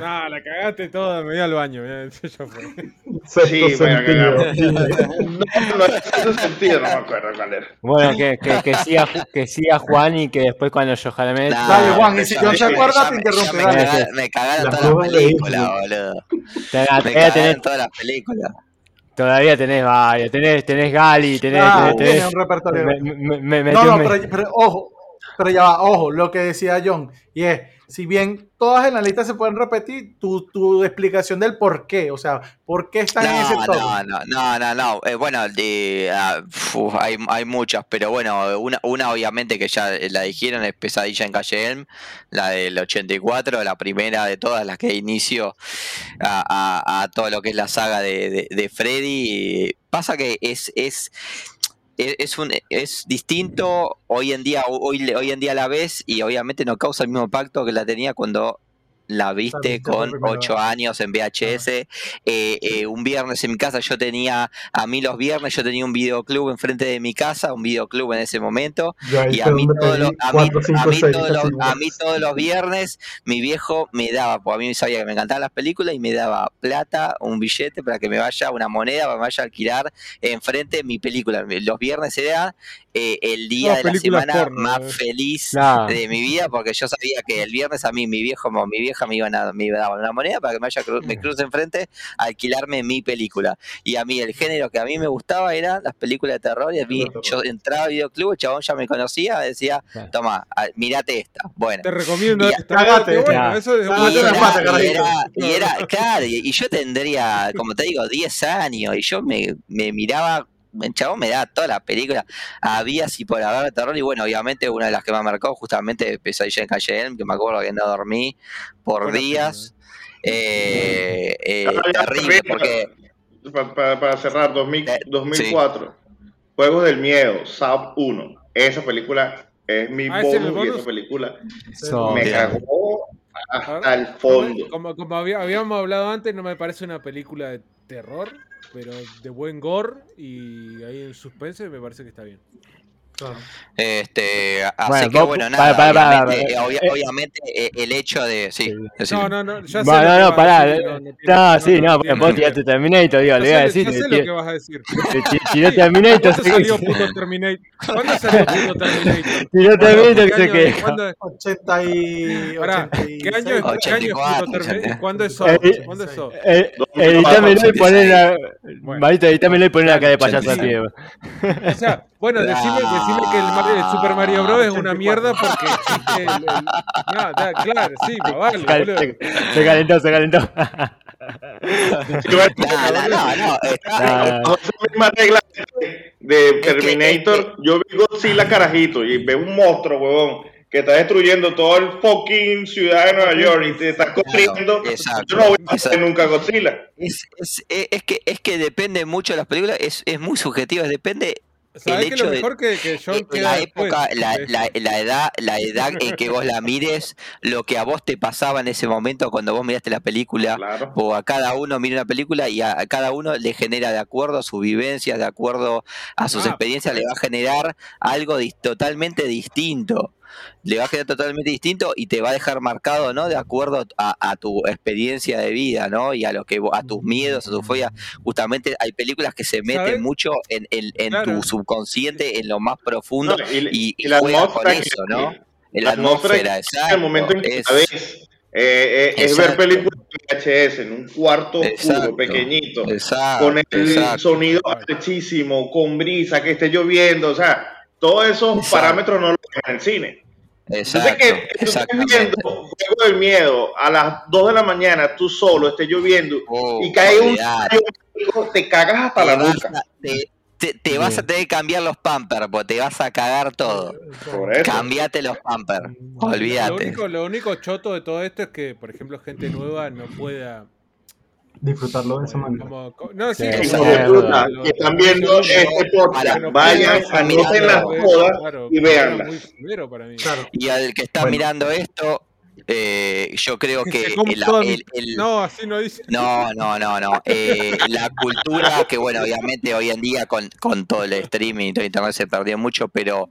Nah, la cagaste toda, me voy al baño. ya, ya fue. Sexto Sí, me cagaron. No, no es ese sentido, no me acuerdo cuál era. Bueno, que, que, que, siga, que siga Juan y que después cuando yo jale Nah, Dale, Juan, y si me- se acuerda, te me- interrumpe, Me, me cagaron de películas, Disney. boludo. te- Me cagaron tenés, todas las películas. Todavía tenés varios. Tenés, tenés Gali, tenés. Ah, tenés, tiene tenés- un repertorio. me, me, me No, no, pero, pero ojo, pero ya va, ojo, lo que decía John, y es, si bien todas en la lista se pueden repetir, tu, tu explicación del por qué, o sea, por qué están en ese No, top. no, no, no, no, no. Eh, bueno, de, ah, hay, hay muchas, pero bueno, una, una obviamente que ya la dijeron es Pesadilla en Calle Elm, la del 84, la primera de todas las que inicio a, a- a todo lo que es la saga de, de, de Freddy. Pasa que es, es, es, es un, es distinto hoy en día, hoy, hoy en día la ves y obviamente no causa el mismo impacto que la tenía cuando la viste con 8 años en VHS. Eh, eh, un viernes en mi casa yo tenía, a mí los viernes yo tenía un videoclub enfrente de mi casa, un videoclub en ese momento, y a mí, todos los, a, mí, a, mí todos los, a mí todos los viernes mi viejo me daba, porque a mí sabía que me encantaban las películas y me daba plata, un billete para que me vaya, una moneda para que me vaya a alquilar enfrente de mi película. Los viernes era eh, el día de la semana porno, más eh. feliz Nah. de mi vida porque yo sabía que el viernes a mí mi viejo mi vieja me iban a me daban una moneda para que me vaya cru- me cruce enfrente a alquilarme mi película y a mí el género que a mí me gustaba era las películas de terror y a mí yo entraba al videoclub el chabón ya me conocía decía toma a- mirate esta bueno Te recomiendo Y- esta. Cagate, Bueno, eso es y era, pata, y carajito. era- y era- claro, y, y yo tendría, como te digo, 10 años, y yo me, me miraba, el chabón me daba toda la película, había así por haber de terror, y bueno, obviamente una de las que me marcó justamente Pesadilla en Calle Elm, que me acuerdo que no dormí por días, eh, eh, ya, terrible, porque pa- pa- para cerrar, 2000 Eh, 2004, Juegos del Miedo, Sub 1. Esa película es mi Ah, esa película So- me cagó hasta el fondo. Como, como había- habíamos hablado antes, no me parece una película de terror, pero de buen gore y ahí en suspense me parece que está bien. Claro. este, así Bueno, que vos- bueno, nada, para, para, obviamente, para, obvia- eh, obviamente eh, el hecho de, sí. No, no, no, ya sé. Bueno, lo no, que no, pará. decir, no, no tiene- No, no, sí, no vos tiraste Terminator, digo, le iba a decir. ya sé si- lo que vas a decir. si- si- Tiró Terminator, ¿Cuándo salió puto Terminator? ¿Cuándo salió puto Terminator? tiró Terminator ¿Qué que se año- queja. ¿Cuándo, 80 y... pará, ¿qué año es, 86. ¿qué año es 84, puto Terminator? ¿Cuándo es eso? Eh, ¿Cuándo es eso? Eh, 2004, editámelo y poner la. Marito, editámelo y poner la cara de payaso a 85. pie. O sea, bueno, decime, decime que el, Mar- el Super Mario Bros. es una 84. mierda porque existe el. el- No, da- claro, sí, vale, boludo. Se, se calentó, se calentó. No, no, no, no, esa misma regla de que- Terminator, yo vi Godzilla carajito y veo un monstruo, huevón, que está destruyendo todo el fucking ciudad de Nueva York y te está corriendo. exacto, yo no voy a exacto. nunca Godzilla. Es, es, es- es que, es que depende mucho de las películas, es, es muy subjetivo, depende ¿Sabés el que hecho lo de- mejor que, que John queda la época, la, la, la edad, la edad en que vos la mires, lo que a vos te pasaba en ese momento cuando vos miraste la película, Claro. o a cada uno mira una película y a, a cada uno le genera de acuerdo a sus vivencias, de acuerdo a sus Ah, experiencias, le va a generar algo dis- totalmente distinto. Le va a generar totalmente distinto y te va a dejar marcado, ¿no? De acuerdo a, a tu experiencia de vida, ¿no? Y a lo que a tus miedos, a tus fobias. Justamente hay películas que se meten ¿Sabes? mucho en, en, en Claro. tu subconsciente, en lo más profundo, No, y, y, y con que- eso, ¿no? En la la atmósfera, exacto. el momento en que es- la ves, eh, eh, es ver películas en VHS en un cuarto oscuro, Exacto. pequeñito, exacto, con el exacto. sonido altísimo, con brisa, que esté lloviendo, o sea, todos esos parámetros no los ven en el cine. Entonces Exacto, que exactamente. viendo Juego del Miedo a las 2 de la mañana, tú solo, esté lloviendo, Oh, y cae un olvidate. mágico, te cagas hasta te la vas nuca. a- te, te, te vas a tener que cambiar los pampers, porque te vas a cagar todo. Por eso. Cambiate los pampers. Lo Olvídate. único, lo único choto de todo esto es que, por ejemplo, gente nueva no pueda. Disfrutarlo de esa manera. como- co- no, sí, Sí, como- lo- que están viendo este podcast, vayan, no, anoten las todas claro, y. Claro. Y al que está Bueno. mirando esto, eh, yo creo Que el- el- el- No, así no dice. No, no, no, no. Eh, la cultura, que bueno, obviamente hoy en día con, con todo el streaming y todo internet se perdió mucho, pero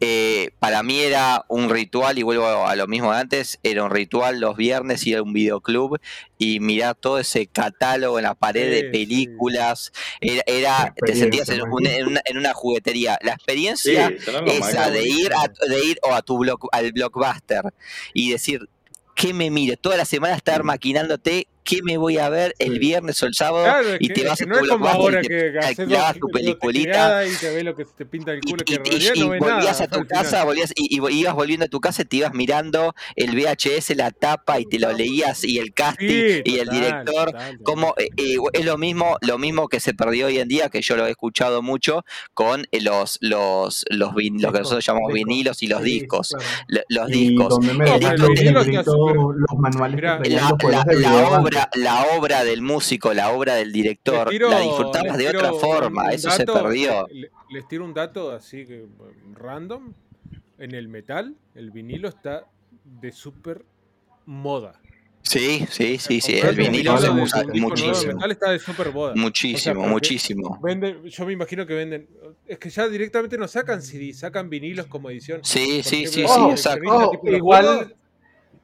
eh, para mí era un ritual, y vuelvo a lo mismo de antes, era un ritual los viernes ir a un videoclub y mirar todo ese catálogo en la pared Sí, de películas. Era, era te sentías en, experiencia, un- en una, en una juguetería. La experiencia más esa de ir a, de ir o a tu block, al blockbuster y decir qué me miro toda la semana estar maquinándote qué me voy a ver el Sí. viernes o el sábado Claro, y que, te es vas que a no como ahora y te que alquilabas tu peliculita y te ves lo que te pinta el y, culo, que y- no volvías nada a tu casa volvías, y, y ibas volviendo a tu casa y te ibas mirando el VHS la tapa y te lo leías y el casting Sí, y el director como eh, eh, es lo mismo lo mismo que se perdió hoy en día que yo lo he escuchado mucho con eh, los los los, vin- lo que nosotros llamamos vinilos y los Sí, discos los Y discos. los manuales que la, juegos la- obra del músico la obra del director tiro- la disfrutabas de otra forma un eso se perdió le- Les tiro un dato así que um, random. En el metal, el vinilo está de super moda. sí sí sí sí el vinilo se usa muchísimo metal está de super moda. muchísimo muchísimo Venden, yo me imagino que venden. Es que ya directamente no sacan CD, sacan vinilos como edición. sí sí sí sí exacto los igual- juegos,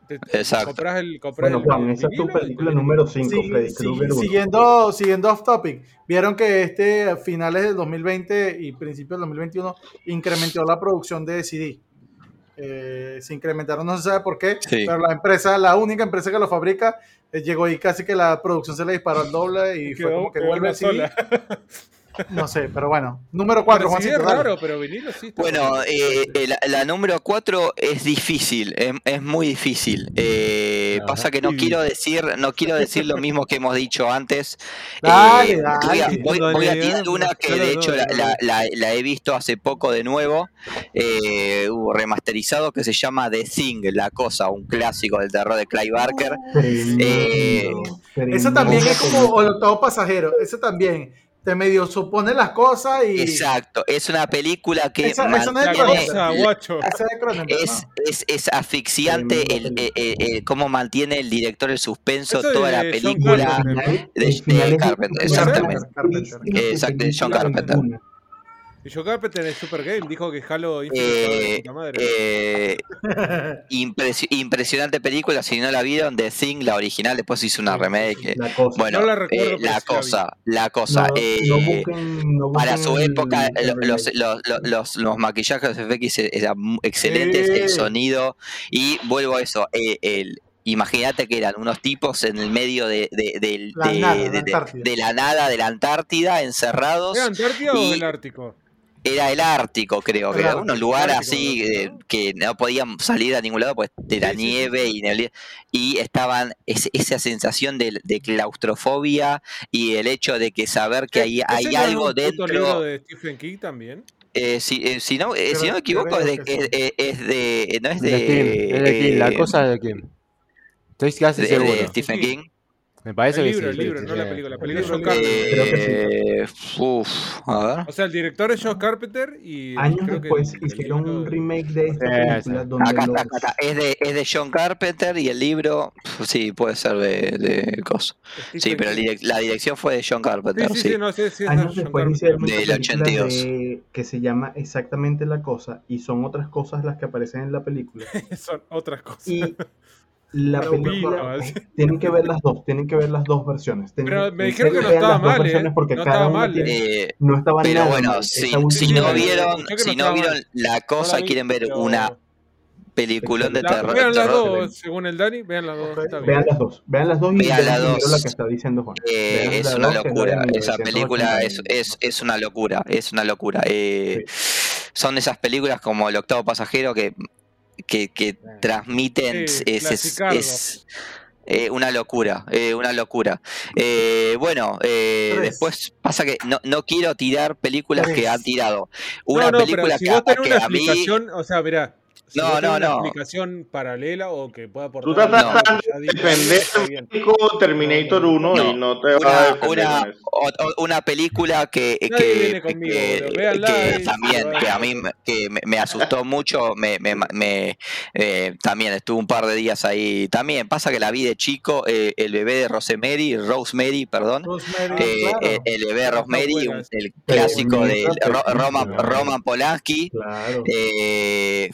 te- Exacto. Compras el, compras Bueno, Juan, el esa es tu y película número 5, Sí, Freddy sí, Krueger uno. siguiendo, siguiendo off topic, vieron que este a finales del 2020 y principios del 2021 incrementó la producción de CD. Eh, se incrementaron, no se sabe por qué, Sí. pero la empresa, la única empresa que lo fabrica, eh, llegó y casi que la producción se le disparó al doble y fue quedó- como que vuelve CD. No sé, pero bueno. Número 4, Pero Juan sí es raro, pero vinilo sí está Bueno, bueno. eh, eh, la, la número 4 es difícil, es, es muy difícil. Eh, pasa que no quiero decir, no quiero decir lo mismo que hemos dicho antes. Dale, Eh, dale. Voy voy a tirar una que de hecho la, he visto hace poco de nuevo, eh, hubo remasterizado que se llama The Thing, La Cosa, un clásico del terror de Clive Barker. Eh, Eso también es como octavo pasajero. Ese también te medio supone las cosas y. Exacto, es una película que Esa- esa no es La de cosa, guacho. De Es, ¿no? es, es asfixiante Tremenda el, película. eh, eh, eh, cómo mantiene el director el suspenso Eso es toda la de John película. Carpenter, ¿no? de- El de es Carpenter, la exactamente. Exacto, de John Carpenter. Y Joe Carpenter en Super Game dijo que Halo Infinite Eh, madre. eh, impresi- impresionante película, si no la vieron, The Thing, la original, después hizo una remake. eh, La cosa. Bueno, No la recuerdo, eh, pero la sí la vi. cosa, la cosa. no, eh, no busquen, no para su época, el lo- los, los, los, los- los maquillajes de FX eran mu- excelentes, el sonido, y vuelvo a eso, eh, el, imagínate que eran unos tipos en el medio de, de, de- nada, de- la de- Antártida. de la nada de la Antártida, encerrados. ¿Era Antártida o el Ártico? Era el Ártico, creo, que era un lugar así eh, ¿no? que no podían salir a ningún lado pues de la Sí, sí, sí. nieve y y estaban es- esa sensación de, de claustrofobia y el hecho de que saber que hay, ¿Ese hay no es algo un puto libro dentro de Stephen King también? eh, si, eh, si no eh, si no me equivoco es de, es, es- es de no es De de, es de Kim, la eh, cosa es de Kim. Estoy casi de- seguro. de Stephen Sí. King Me parece el que libro, sí. el libro, sí, no sí. la película. La El película es John Carpenter. Creo que eh, uf, a ver O sea, el director es John Carpenter y. Años creo después hicieron un remake de esta película sí. donde Acá los, está, acá está. Es de, es de John Carpenter y el libro, sí, puede ser de, de cosa. Sí, pero la King. direc- la dirección fue de John Carpenter, Sí, sí. sí, sí, no años después hicieron Del esta película 82. de- que se llama exactamente la cosa y son otras cosas las que aparecen en la película Son otras cosas. y la Pero película así. tienen que ver las dos tienen que ver las dos versiones Tienen- Pero me dijeron que no vean estaba las dos mal, ¿eh? versiones porque No cada estaba mal, tiene- Eh, no estaba pero nada bueno, mal. si, si no vieron, no si no vieron mal. la cosa vi, quieren ver pero- una peliculón de terror, vean las dos, según el Dani, vean las dos. Vean las dos vean las dos y Vean las dos. la que está diciendo Juan eh, es una dos, locura. Esa película es, 1989. es, es una locura, es una locura. Eh, Son esas películas como El octavo pasajero que, que, que transmiten Sí, es, es- Eh, una locura, eh, una locura. Eh, bueno, eh, después pasa que no, no quiero tirar películas que han tirado. Una no, no, película pero si que, vos tenés que una a mí. explicación, o sea, mirá, No, no, una no. explicación paralela o que pueda aportar. Tú estás tratando de defender Terminator 1 No, y no te vas a Una, una, o- una película que, que, conmigo, que- que y- también que a mí me- que me, me asustó mucho me, me, me- eh, también estuve un par de días ahí también pasa que la vi de chico eh, el bebé de Rosemary Rosemary perdón Rosemary, eh, claro. eh, el bebé de Rosemary esa. el clásico de Roman. Roman Polanski Claro. eh,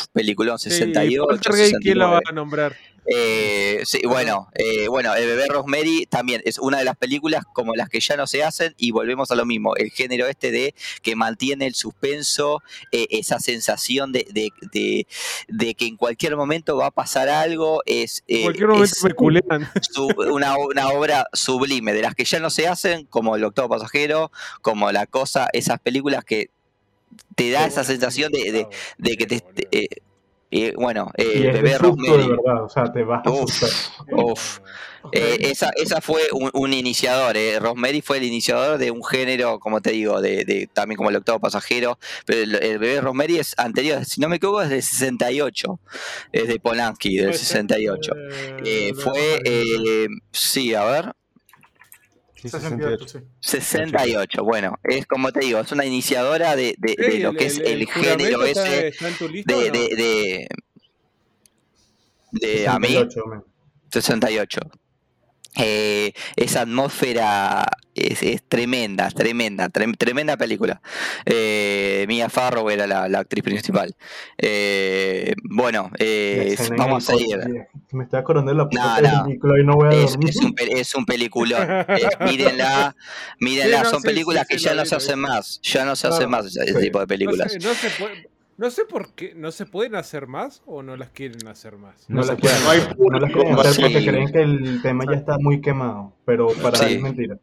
uf, peliculón Sí, 68 Poltergeist, ¿quién la va 69. a nombrar? Eh, sí, bueno, eh, bueno, el bebé Rosemary también es una de las películas como las que ya no se hacen y volvemos a lo mismo, el género este de que mantiene el suspenso, eh, esa sensación de, de, de- de que en cualquier momento va a pasar algo, es, En cualquier momento es me culean. su- una, una obra sublime, de las que ya no se hacen, como El Octavo Pasajero, como La Cosa, esas películas que te da esa sensación de, de, que te... eh, eh, bueno, eh, bebé Rosemary. de verdad, o sea, te vas a Uf. asustar. Uf. Ok. Eh, esa, esa fue un, un iniciador, eh. Rosemary fue el iniciador de un género, como te digo, de, de- también como el octavo pasajero, pero el, el bebé Rosemary es anterior, si no me equivoco, es del 68, es de Polanski, del Puede ser. 68. Eh, Eh, fue, eh, sí, a ver, Sí, 68, 68. sí. 68, bueno, es como te digo, es una iniciadora de, de- lo que es el, género está- ese está en tu lista de, de, de, de- a mí, 68, man. 68. Eh, esa atmósfera es, es tremenda, tremenda, trem- tremenda película. Eh, Mia Farrow era la, la actriz principal. Eh, bueno, eh, vamos a ir. Me estoy acordando de la puta No, no. película y no voy a Es, dormir. es un, es un peliculón. Es- mírenla, mírenla. Sí, no, Son sí, películas sí, que sí, ya no se hacen más. Ya no se Claro, hacen más ese sí. tipo de No películas. sé, no se puede- no sé por qué, no se pueden hacer más o no las quieren hacer más. No, No las quieren No hay hacer, no las quieren público, hacer porque sí. creen que el tema ya está muy quemado, pero para Sí. mí es mentira.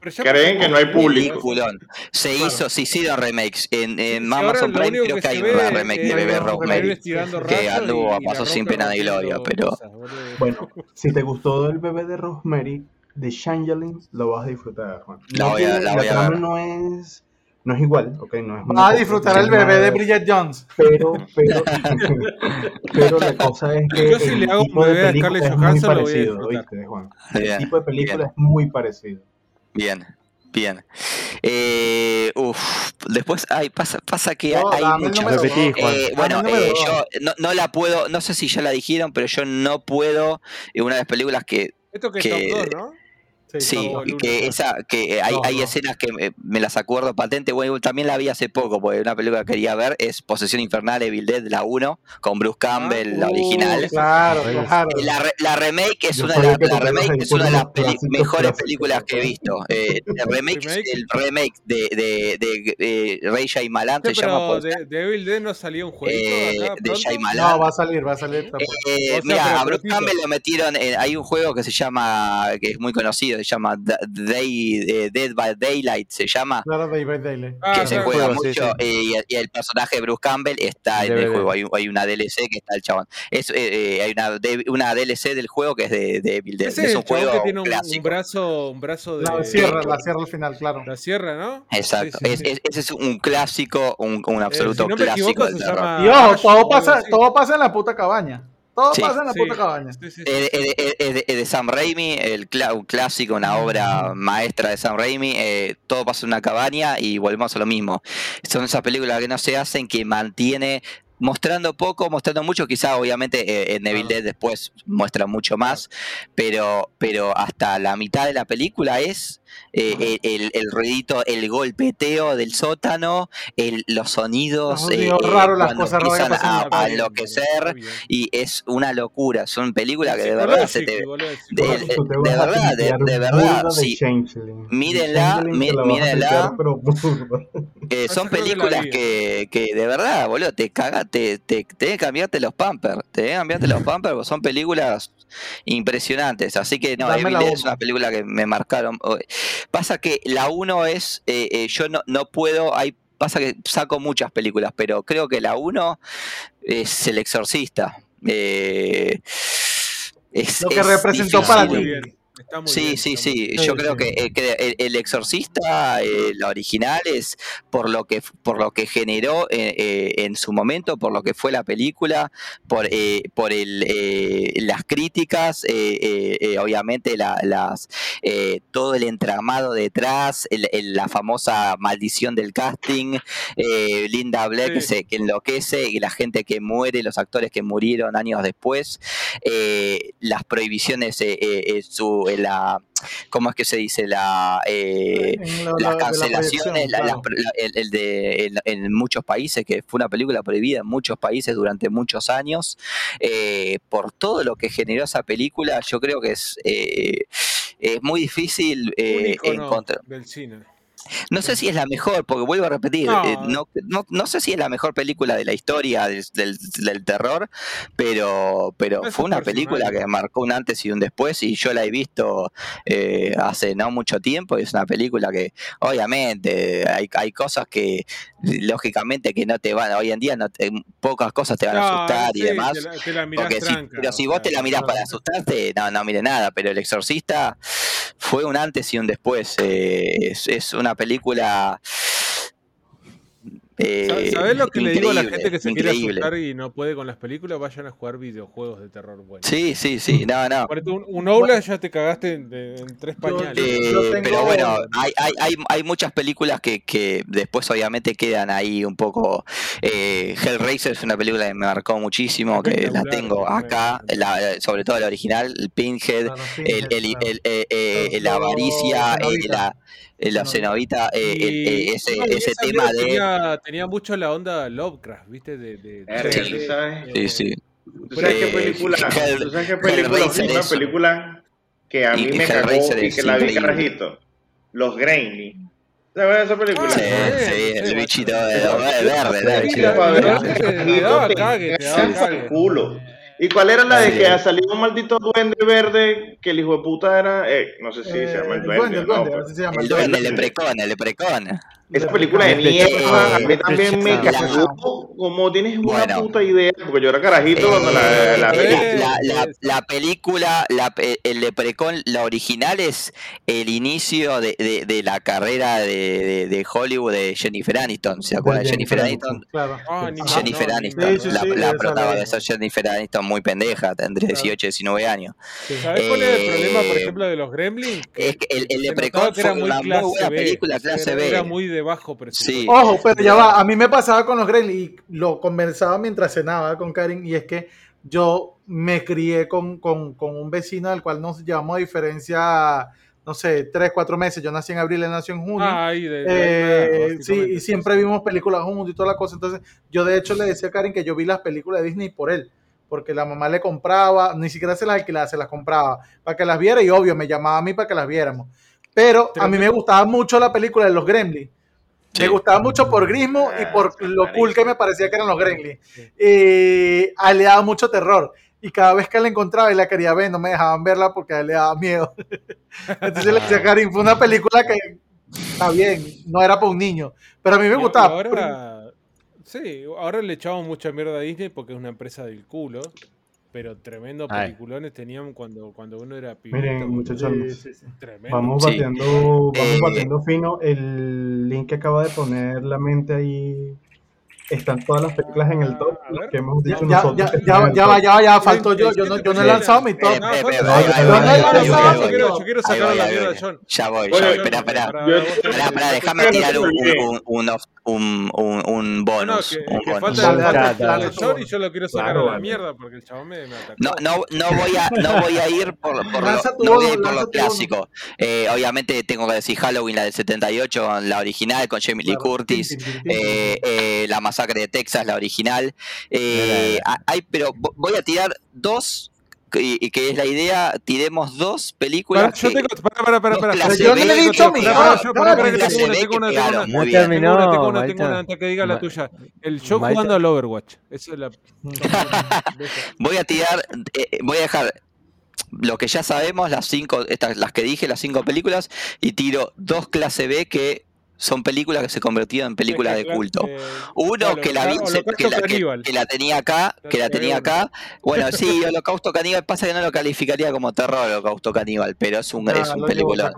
Creen que no hay público. Peliculón. Se Claro. hizo, se hicieron remakes. En, en Amazon Prime creo que, hay una remake de Bebé Rosemary. que anduvo, pasó la sin pena ni gloria, pero- cosas. Bueno, si te gustó el bebé de Rosemary, de Changeling, lo vas a disfrutar, Juan. La voy a- la voy a ver. no es, no es igual, ok, no es Va a disfrutar no el bebé nada de Bridget Jones. Pero, pero, pero la cosa es que Yo si el le hago un tipo de bebé a película Scarlett es muy Johansson, lo voy a parecido, disfrutar. ¿oíste, Juan? El Bien, tipo de película es muy parecido. bien, bien. Eh, uf, después ay, pasa, pasa que No, hay el dos. Juan. Eh, bueno, el eh, yo no, no la puedo, no sé si ya la dijeron, pero yo no puedo. eh, Una de las películas que Esto que es que- Top 2, ¿no? Sí, y Dos. que esa, que eh, hay, No, hay no. escenas que me, me las acuerdo patente, bueno, también la vi hace poco, porque una película que quería ver es Posesión Infernal Evil Dead, la 1, con Bruce Campbell, la Uh, original. Claro, claro. La, re- la remake es Yo una la, que la remake es por una de las peli- mejores películas que he visto. Eh, el remake, es- ¿Remake? el remake de, de, de, de Rey Shyamalan Sí, se llama pues, de, de Evil Dead no salía un jueguito eh, acá de? Shyamalan. No, va a salir, va a salir. Eh, eh, O sea, mira, a Bruce. Campbell lo metieron. en- hay un juego que se llama, que es muy conocido, se llama Da- Day, eh, Dead by Daylight, se llama. Claro, David Daily. Ah, que se juega juego, mucho sí. eh, y, el, y el personaje de Bruce Campbell está en el juego. Hay, hay una DLC que está el chabón. Es, eh, hay una, de- una DLC del juego que es de, de Evil Dead. Es es un juego que tiene un, brazo, un brazo de... La cierra, la cierra al final, claro. La sierra, ¿no? Exacto. Sí, sí, Es- sí. es- ese es un clásico, un, un Eh, absoluto si no clásico equivoco, del se terror. llama... Y ojo, todo pasa, todo pasa en la puta cabaña. Todo Sí. pasa en la Sí. puta cabaña. Sí, sí, sí. Es de, Sam Raimi, el un clásico, una obra maestra de Sam Raimi. eh, todo pasa en una cabaña y volvemos a lo mismo. Son esas películas que no se hacen, que mantiene mostrando poco, mostrando mucho. Quizá, obviamente, eh, en Evil Dead después muestra mucho más, pero, pero hasta la mitad de la película es eh, el, el- el ruidito, el golpeteo del sótano, el- los sonidos, Los eh, eh, raros, las cosas empiezan a, a enloquecer y es una locura. Son películas que de verdad se te, de- verdad, de- verdad, sí. Mírenla, mírenla. Eh, son películas que, que de verdad, boludo, te caga, te, te, te deben cambiarte los pampers, te deben cambiarte los pampers, porque son películas impresionantes. Así que no, Evil Dead es una película que me marcaron. Pasa que la uno es, eh, eh, yo no, no puedo, hay, pasa que saco muchas películas, pero creo que la uno es El Exorcista. Eh, es, Lo que es representó difícil. para ti. Bien. Está muy Sí, bien, sí, muy sí. Sí, Yo creo sí. que, eh, que el, el Exorcista, eh, la original, es por lo que por lo que generó eh, en su momento, por lo que fue la película, por eh, por el eh, las críticas, obviamente la- las todo el entramado detrás, el- la famosa maldición del casting, Linda Blair que se que enloquece y la gente que muere, los actores que murieron años después, las prohibiciones, su, la, ¿cómo es que se dice? La, eh, las cancelaciones la- las claro. pro- la- el, el de, en, en muchos países, que fue una película prohibida en muchos países durante muchos años, eh, por todo lo que generó esa película, yo creo que es, eh, es muy difícil eh, encontrar. del cine. No sé si es la mejor, porque vuelvo a repetir, No. eh, no, no, no sé si es la mejor película de la historia del, del- del terror, pero, pero fue una película que marcó un antes y un después y yo la he visto eh, hace no mucho tiempo y es una película que obviamente hay, hay cosas que lógicamente que no te van, hoy en día no te- pocas cosas te van a asustar y demás. Te la, te la mirás Porque si, pero si vos sea, te la mirás para asustarte, no, no mire nada. Pero El Exorcista fue un antes y un después. eh, es, es una película. eh, ¿Sabés lo que le digo a la gente que se quiere increíble. asustar y no puede con las películas? Vayan a jugar videojuegos de terror buenos. Sí, sí, sí, no, no. Un, un Oblast ya te cagaste en, en tres pañales. Eh, yo tengo- Pero bueno, hay, hay, hay, hay muchas películas que, que después obviamente quedan ahí un poco... eh, Hellraiser es una película que me marcó muchísimo, que la tengo acá, la- sobre todo la original, el Pinhead, sí, el, el, claro. el- eh, eh, la avaricia, eh, la, la cenobita, eh, eh, ese, no, tema de... Tenía, tenía mucho la onda Lovecraft, ¿viste? De, de, Sí. ¿tú sabes? Sí, sí. ¿Tú sabes qué Eh, película? Hell- ¿Tú sabes qué película? Hellraiser Una es- película que a mí y me cagó y que la vi carajito. Los Gremlins. ¿Sabes esa película? Sí, Ah, sí, el bichito de verde, verde, te daba te cague, te daba cagan cague. pa'l culo. ¿Y cuál era la de que salió un maldito duende verde que el hijo de puta era, eh, no sé si se llama el el duende, duende, el ¿no? duende, Pero así se llama. El el duende, duende. el leprecon, el leprecon. Esa película de mierda, a mí eh, también me cagó, como tienes una Bueno. puta idea, porque yo era carajito cuando la, la Eh, la, la- la película, la, pe- el Leprecon, la original es el inicio de, de- de la carrera de, de- de Hollywood de Jennifer Aniston. ¿Se acuerdan de Jennifer Aniston? Claro. Jennifer no, Aniston, la, protagonista Jennifer Aniston muy pendeja, tendría 18, 19 años. ¿Sabés cuál es el Eh, problema, por ejemplo, de los Gremlins? Es que el, el Leprecon fue una muy buena película, clase B. era muy de bajo presupuesto. Sí. Ojo, pero ya va, a mí me pasaba con los Gremlins y lo conversaba mientras cenaba con Karin y es que yo me crié con, con, con un vecino del cual nos llevamos a diferencia, no sé, tres, cuatro meses. Yo nací en abril, él nació en junio. Ah, ahí de, de Eh, sí, y siempre vimos películas juntos y toda la cosa. Entonces, yo de hecho le decía a Karin que yo vi las películas de Disney por él, porque la mamá le compraba, ni siquiera se las alquilaba, se las compraba para que las viera y obvio me llamaba a mí para que las viéramos. Pero a mí me gustaba mucho la película de los Gremlins. Sí. Me gustaba mucho por Grismo y por Ah, lo cool que me parecía que eran los Gremlins. Y a él le daba mucho terror. Y cada vez que la encontraba y la quería ver, no me dejaban verla porque a él le daba miedo. Entonces le decía a Karin, fue una película que está bien, no era para un niño. Pero a mí me Y- y gustaba. Ahora, sí, ahora le echamos mucha mierda a Disney porque es una empresa del culo. Pero tremendo Ay. peliculones tenían cuando, cuando uno era pibito. Miren, muchachos, Sí, sí, sí. Tremendo. vamos Sí. bateando, vamos Eh, bateando fino. El link que acaba de poner la mente ahí. Están todas las películas en el top, A las ver. que hemos dicho ya, nosotros. ya, ya, va, top. ya va, ya faltó yo. Yo no, yo no he lanzado mi top. Yo quiero, sacar la mierda. John. Ya voy, ya voy. Espera, espera. Espera, espera, déjame tirar un. Un, un, un, un No, bonus. que, un que bonus. falta el dale, el John y yo lo quiero sacar Claro, a la mierda porque el chabón me, me atacó. No, no, no voy a, no voy a ir por, por lo, no voy a ir por lo clásico. Eh, obviamente tengo que decir Halloween, la del 78, la original con Jamie Lee Claro. Curtis. Eh, eh, la masacre de Texas, la original. Eh, hay, pero vo- voy a tirar dos, que, y que es la idea, tiremos dos películas. Para, yo tengo. Para, para, para, para. yo no le he B, dicho mi- yo- tengo una, B tengo una, tengo una. Tengo una, tengo una, antes que diga la tuya. El show Maita. jugando al Overwatch. Esa es la. Voy a tirar, eh, voy a dejar lo que ya sabemos, las cinco, estas, las que dije, las cinco películas, y tiro dos clase B que Son películas que se convirtieron en películas de culto. Uno que la tenía acá, que la tenía acá. Bueno, sí, Holocausto Caníbal pasa que no lo calificaría como terror Holocausto Caníbal, pero es un, es un película.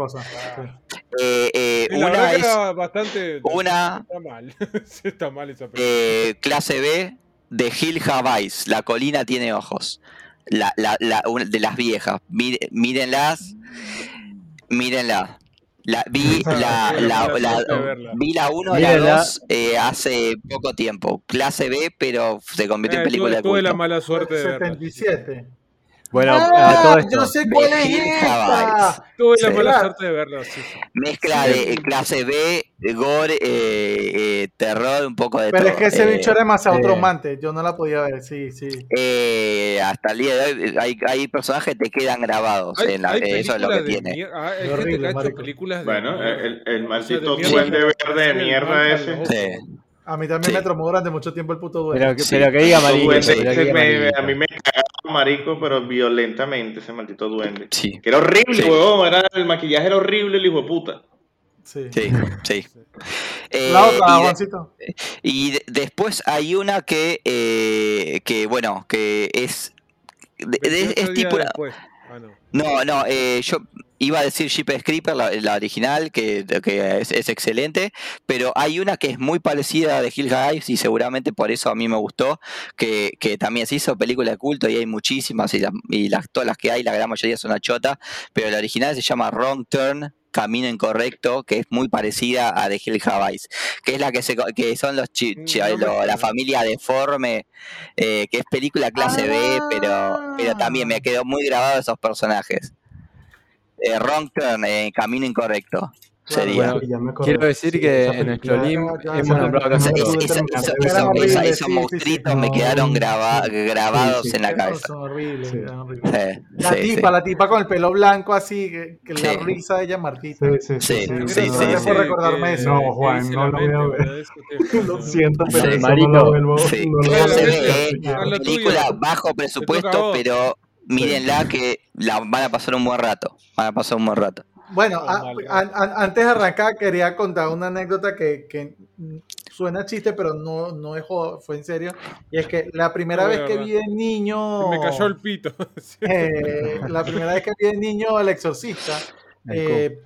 Eh, eh, Sí, una es bastante. una- Está mal. Está mal esa eh, clase B de Hill Havais, La colina tiene ojos. La, la, la- una de las viejas. Mí- mírenlas. Mírenlas. La, vi la, la, la vi la 1 y la Mírenla. 2 eh, hace poco tiempo. Clase B, pero se convirtió Eh, en película tuve, de tuve la culto. mala suerte de verla. 77. Bueno, Ah, a todo esto. yo sé cuál es esta. Tuve la mala suerte de verla, sí. Mezcla Sí. de clase B, de gore, eh, eh, terror, un poco de Pero todo. es que ese Eh, bicho era demasiado eh. traumante. Yo no la podía ver, sí, sí. eh, hasta el día de hoy hay, hay personajes que te quedan grabados. Hay, en la- hay eso es lo que tiene. ah, hay Horrible, gente que ha hecho marico. películas de. Bueno, el, el maldito sea, de mierda, duende verde de mierda ese. Sí. A mí también Sí. me traumó durante mucho tiempo el puto duende. Pero, que- Sí. pero que diga amarillo. Duende, pero que ese diga me- amarillito. a mí me cagaba marico, pero violentamente ese maldito duende. Sí, Que era horrible, huevón. Era, el maquillaje era horrible, el hijo de puta. Sí. sí, sí. Eh, La otra, y de- Juancito. Y de- después hay una que, eh, que bueno, que es, de- de- 28 es tipo... Ah, no. No, no, eh, yo iba a decir Jeepers Creeper, la, la original, que, que es, es excelente, pero hay una que es muy parecida a de Hill Hives y seguramente por eso a mí me gustó, que, que también se hizo película de culto y hay muchísimas y, las- y las, todas las que hay, la gran mayoría son una chota, pero la original se llama Wrong Turn. Camino incorrecto, que es muy parecida a The Hill Havais, que es la que se que son los chi- chi- No me lo- la familia deforme, eh, que es película clase B, pero, pero también me quedó muy grabado esos personajes. Eh, wrong turn, eh, camino incorrecto. Sería. Bueno. Quiero decir Sí, que en ya, ya, hemos nombrado casi esos sí, monstruitos sí. me No, quedaron graba- sí, grabados sí. en la cabeza. Son horribles, Sí. La sí, tipa, sí. la tipa con el pelo blanco así, que, que Sí. la risa de ella Martita. Sí, sí, sí. Sí, sí, sí, no, sí, Gracias sí. por recordarme eso. No, Juan, no lo te- Lo siento, pero no Marito. lo vuelvo. Tuyo. película bajo presupuesto, pero mírenla que la van a pasar un buen rato. Van a pasar un buen rato. Bueno, No, a- a- a- antes de arrancar quería contar una anécdota que, que suena chiste, pero no, no es joda, fue en serio. Y es que la primera vez que verdad. vi de niño... Me cayó el pito. Eh, la primera vez que vi de niño El Exorcista, eh,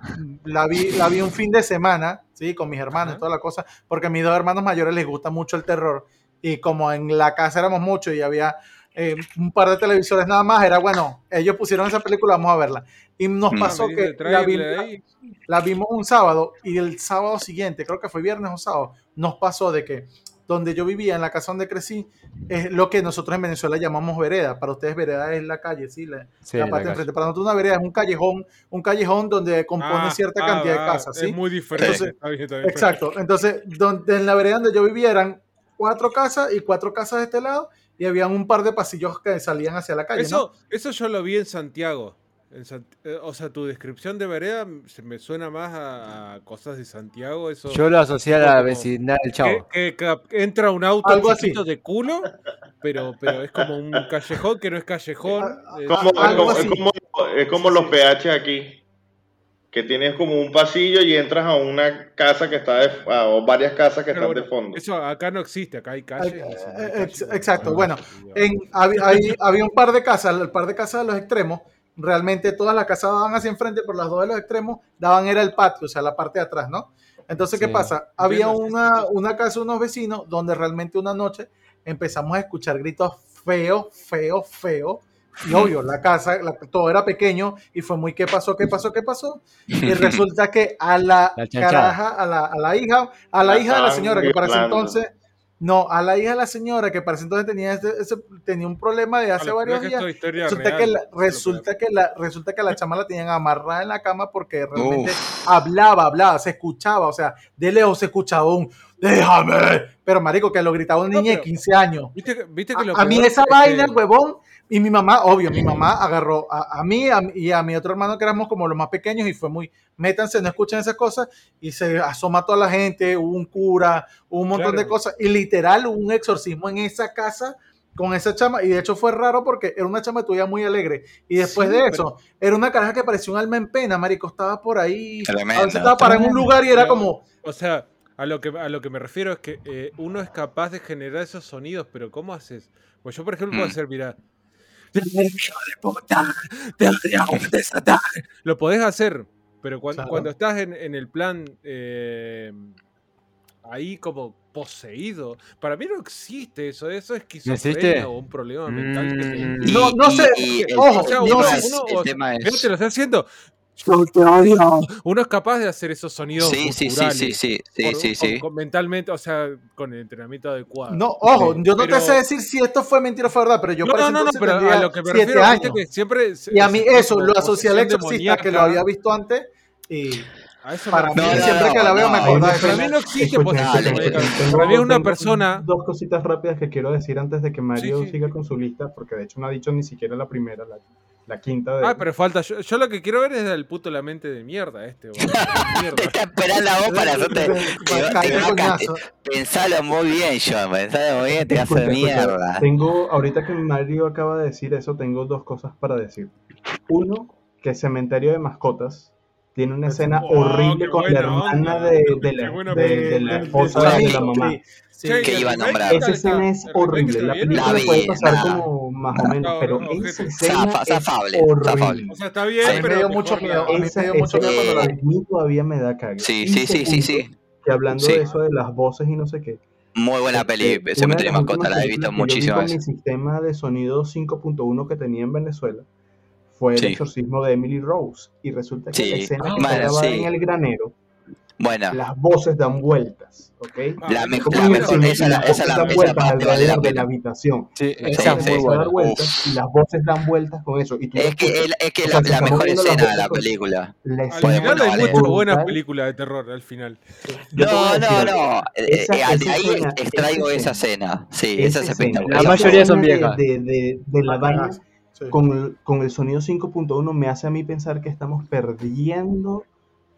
la, vi, la vi un fin de semana, ¿sí? Con mis hermanos toda la cosa, porque a mis dos hermanos mayores les gusta mucho el terror. Y como en la casa éramos muchos y había eh, un par de televisores nada más, era bueno, ellos pusieron esa película, vamos a verla. Y nos Mm. pasó que la, vi- ahí. la vimos un sábado y el sábado siguiente, creo que fue viernes o sábado, nos pasó de que donde yo vivía, en la casa donde crecí, es lo que nosotros en Venezuela llamamos vereda. Para ustedes vereda es la calle, ¿sí? La, Sí, la la parte de enfrente. Para nosotros una vereda es un callejón, un callejón donde compone Ah, cierta ah, cantidad de ah, casas, ¿sí? Es muy diferente. Entonces, está bien, está bien. Exacto. Entonces, donde, en la vereda donde yo vivía eran cuatro casas y cuatro casas de este lado y habían un par de pasillos que salían hacia la calle, ¿no? Eso, eso yo lo vi en Santiago. En Sant- eh, o sea, tu descripción de vereda se me suena más a, a cosas de Santiago. Eso, Yo lo asocié a la vecindad del que, chavo. que entra un auto Algo así. de culo, pero, pero es como un callejón que no es callejón. Es- Como- es, Algo como, es así. como- es como los PH aquí, que tienes como un pasillo y entras a una casa que está de, a- o varias casas que pero están de fondo. Eso acá no existe, acá hay calles. Eh, calle, exacto, no- bueno, En, había, un par de casas, el par de casas de los extremos. Realmente todas las casas daban hacia enfrente, por las dos de los extremos daban era el patio, o sea, la parte de atrás, ¿no? Entonces, ¿qué Sí. pasa? Había una, una casa de unos vecinos donde realmente una noche empezamos a escuchar gritos feos, feos, feos. Y obvio, la casa, la- todo era pequeño y fue muy ¿qué pasó? ¿Qué pasó? ¿Qué pasó? Y resulta que a la, caraja, a la, a la hija, a la La hija de la señora que para ese entonces, no, a la hija de la señora que para ese entonces tenía, ese- ese- tenía un problema de hace varios días. Resulta real, que, la, resulta, que la, resulta que la chama la tenían amarrada en la cama porque realmente hablaba, hablaba, se escuchaba, o sea, de lejos se escuchaba un déjame, pero marico, que lo gritaba un No, niño de pero- 15 años. ¿Viste, que- viste que lo A, a mí esa es que- vaina, huevón, y mi mamá, obvio, mi mamá agarró a, a mí a- y a mi otro hermano que éramos como los más pequeños y fue muy, métanse, no escuchen esas cosas, y se asoma toda la gente, hubo un cura, hubo un montón Claro. de cosas, y literal hubo un exorcismo en esa casa con esa chama, y de hecho fue raro porque era una chama tuya muy alegre. Y después Sí, de pero- eso, era una caraja que parecía un alma en pena, marico, estaba por ahí. Tremendo, a veces estaba parada en un lugar y era Pero- como, O sea, a lo que, a lo que me refiero es que eh, uno es capaz de generar esos sonidos, pero ¿cómo haces? Pues yo, por ejemplo, puedo Mm. hacer, mira. Lo podés hacer, pero cuando, Claro. cuando estás en, en el plan eh, ahí como poseído, para mí no existe eso, eso es esquizofrenia o un problema mental que te Mm. Y- No, no sé, y el ojo, O sea, uno, es- uno- el o- tema es- te lo está haciendo. Uno es capaz de hacer esos sonidos Sí, sí, sí, sí, sí, sí, por- sí, sí. mentalmente, o sea, con el entrenamiento adecuado. no, ojo, yo no Pero- te sé decir si esto fue mentira o fue verdad, pero yo no, para no, no, pero a lo que me siete refiero, años. que siempre. Y a mí eso lo asocié al exorcista, que lo había visto antes, y a eso para mí No, refiero. no, siempre que la veo me no, acuerdo Para mí no existe Para mí es una persona. Dos cositas rápidas que quiero decir antes de que Mario Sí, sí. siga con su lista, porque de hecho no ha dicho ni siquiera la primera, la, la quinta de. Ah, pero falta. Yo, yo lo que quiero ver es el puto la mente de mierda este. boludo. Te esperando a vos para hacerte. Te-. Pensalo muy bien, John. Pensalo muy bien, te Escucha, escucha, mierda. Tengo, ahorita que Mario acaba de decir eso, tengo dos cosas para decir. Uno, que Cementerio de Mascotas tiene una escena Oh, horrible con la hermana onda. de, la, de- de la esposa de la mamá. Sí, Que ¿y el iba a nombrar. Esa escena es ¿El horrible. La película La puede vi, pasar la- como más o menos, No, pero no, esa escena Zafa- es zafable, horrible. zafable. O sea, está bien, mí me pero dio mucho miedo. A mí me Esa, dio mucho esa- miedo cuando la a mí todavía me da cague. Sí, sí, sí, sí, sí. Que hablando Sí. de eso de las voces y no sé qué. Muy buena este, peli, Cementerio de las Mascota, la he visto películas que yo vi muchísimas con veces. Mi sistema de sonido 5.1 que tenía en Venezuela fue el Sí. exorcismo de Emily Rose. Y resulta que Sí. la escena que Ah, grabada sí. en el granero, Buena. las voces dan vueltas. ¿ok? Ah, La mejor- la esa, la- esa, la, dan esa parte vale la de la habitación. Sí, La esa es sí, muy buena. dar vueltas y las voces dan vueltas con eso. Y tú Es la que, el- es que O la, sea, se la están mejor escena de la película. La Al escena Bueno, final hay vale. muchas buenas películas de terror al final. No, no, no. eh, Esa- eh, de ahí escena, extraigo esa escena. Sí, Esa es escena, espectacular. La mayoría son viejas. De, la vaina con el, con el sonido 5.1 me hace a mí pensar que estamos perdiendo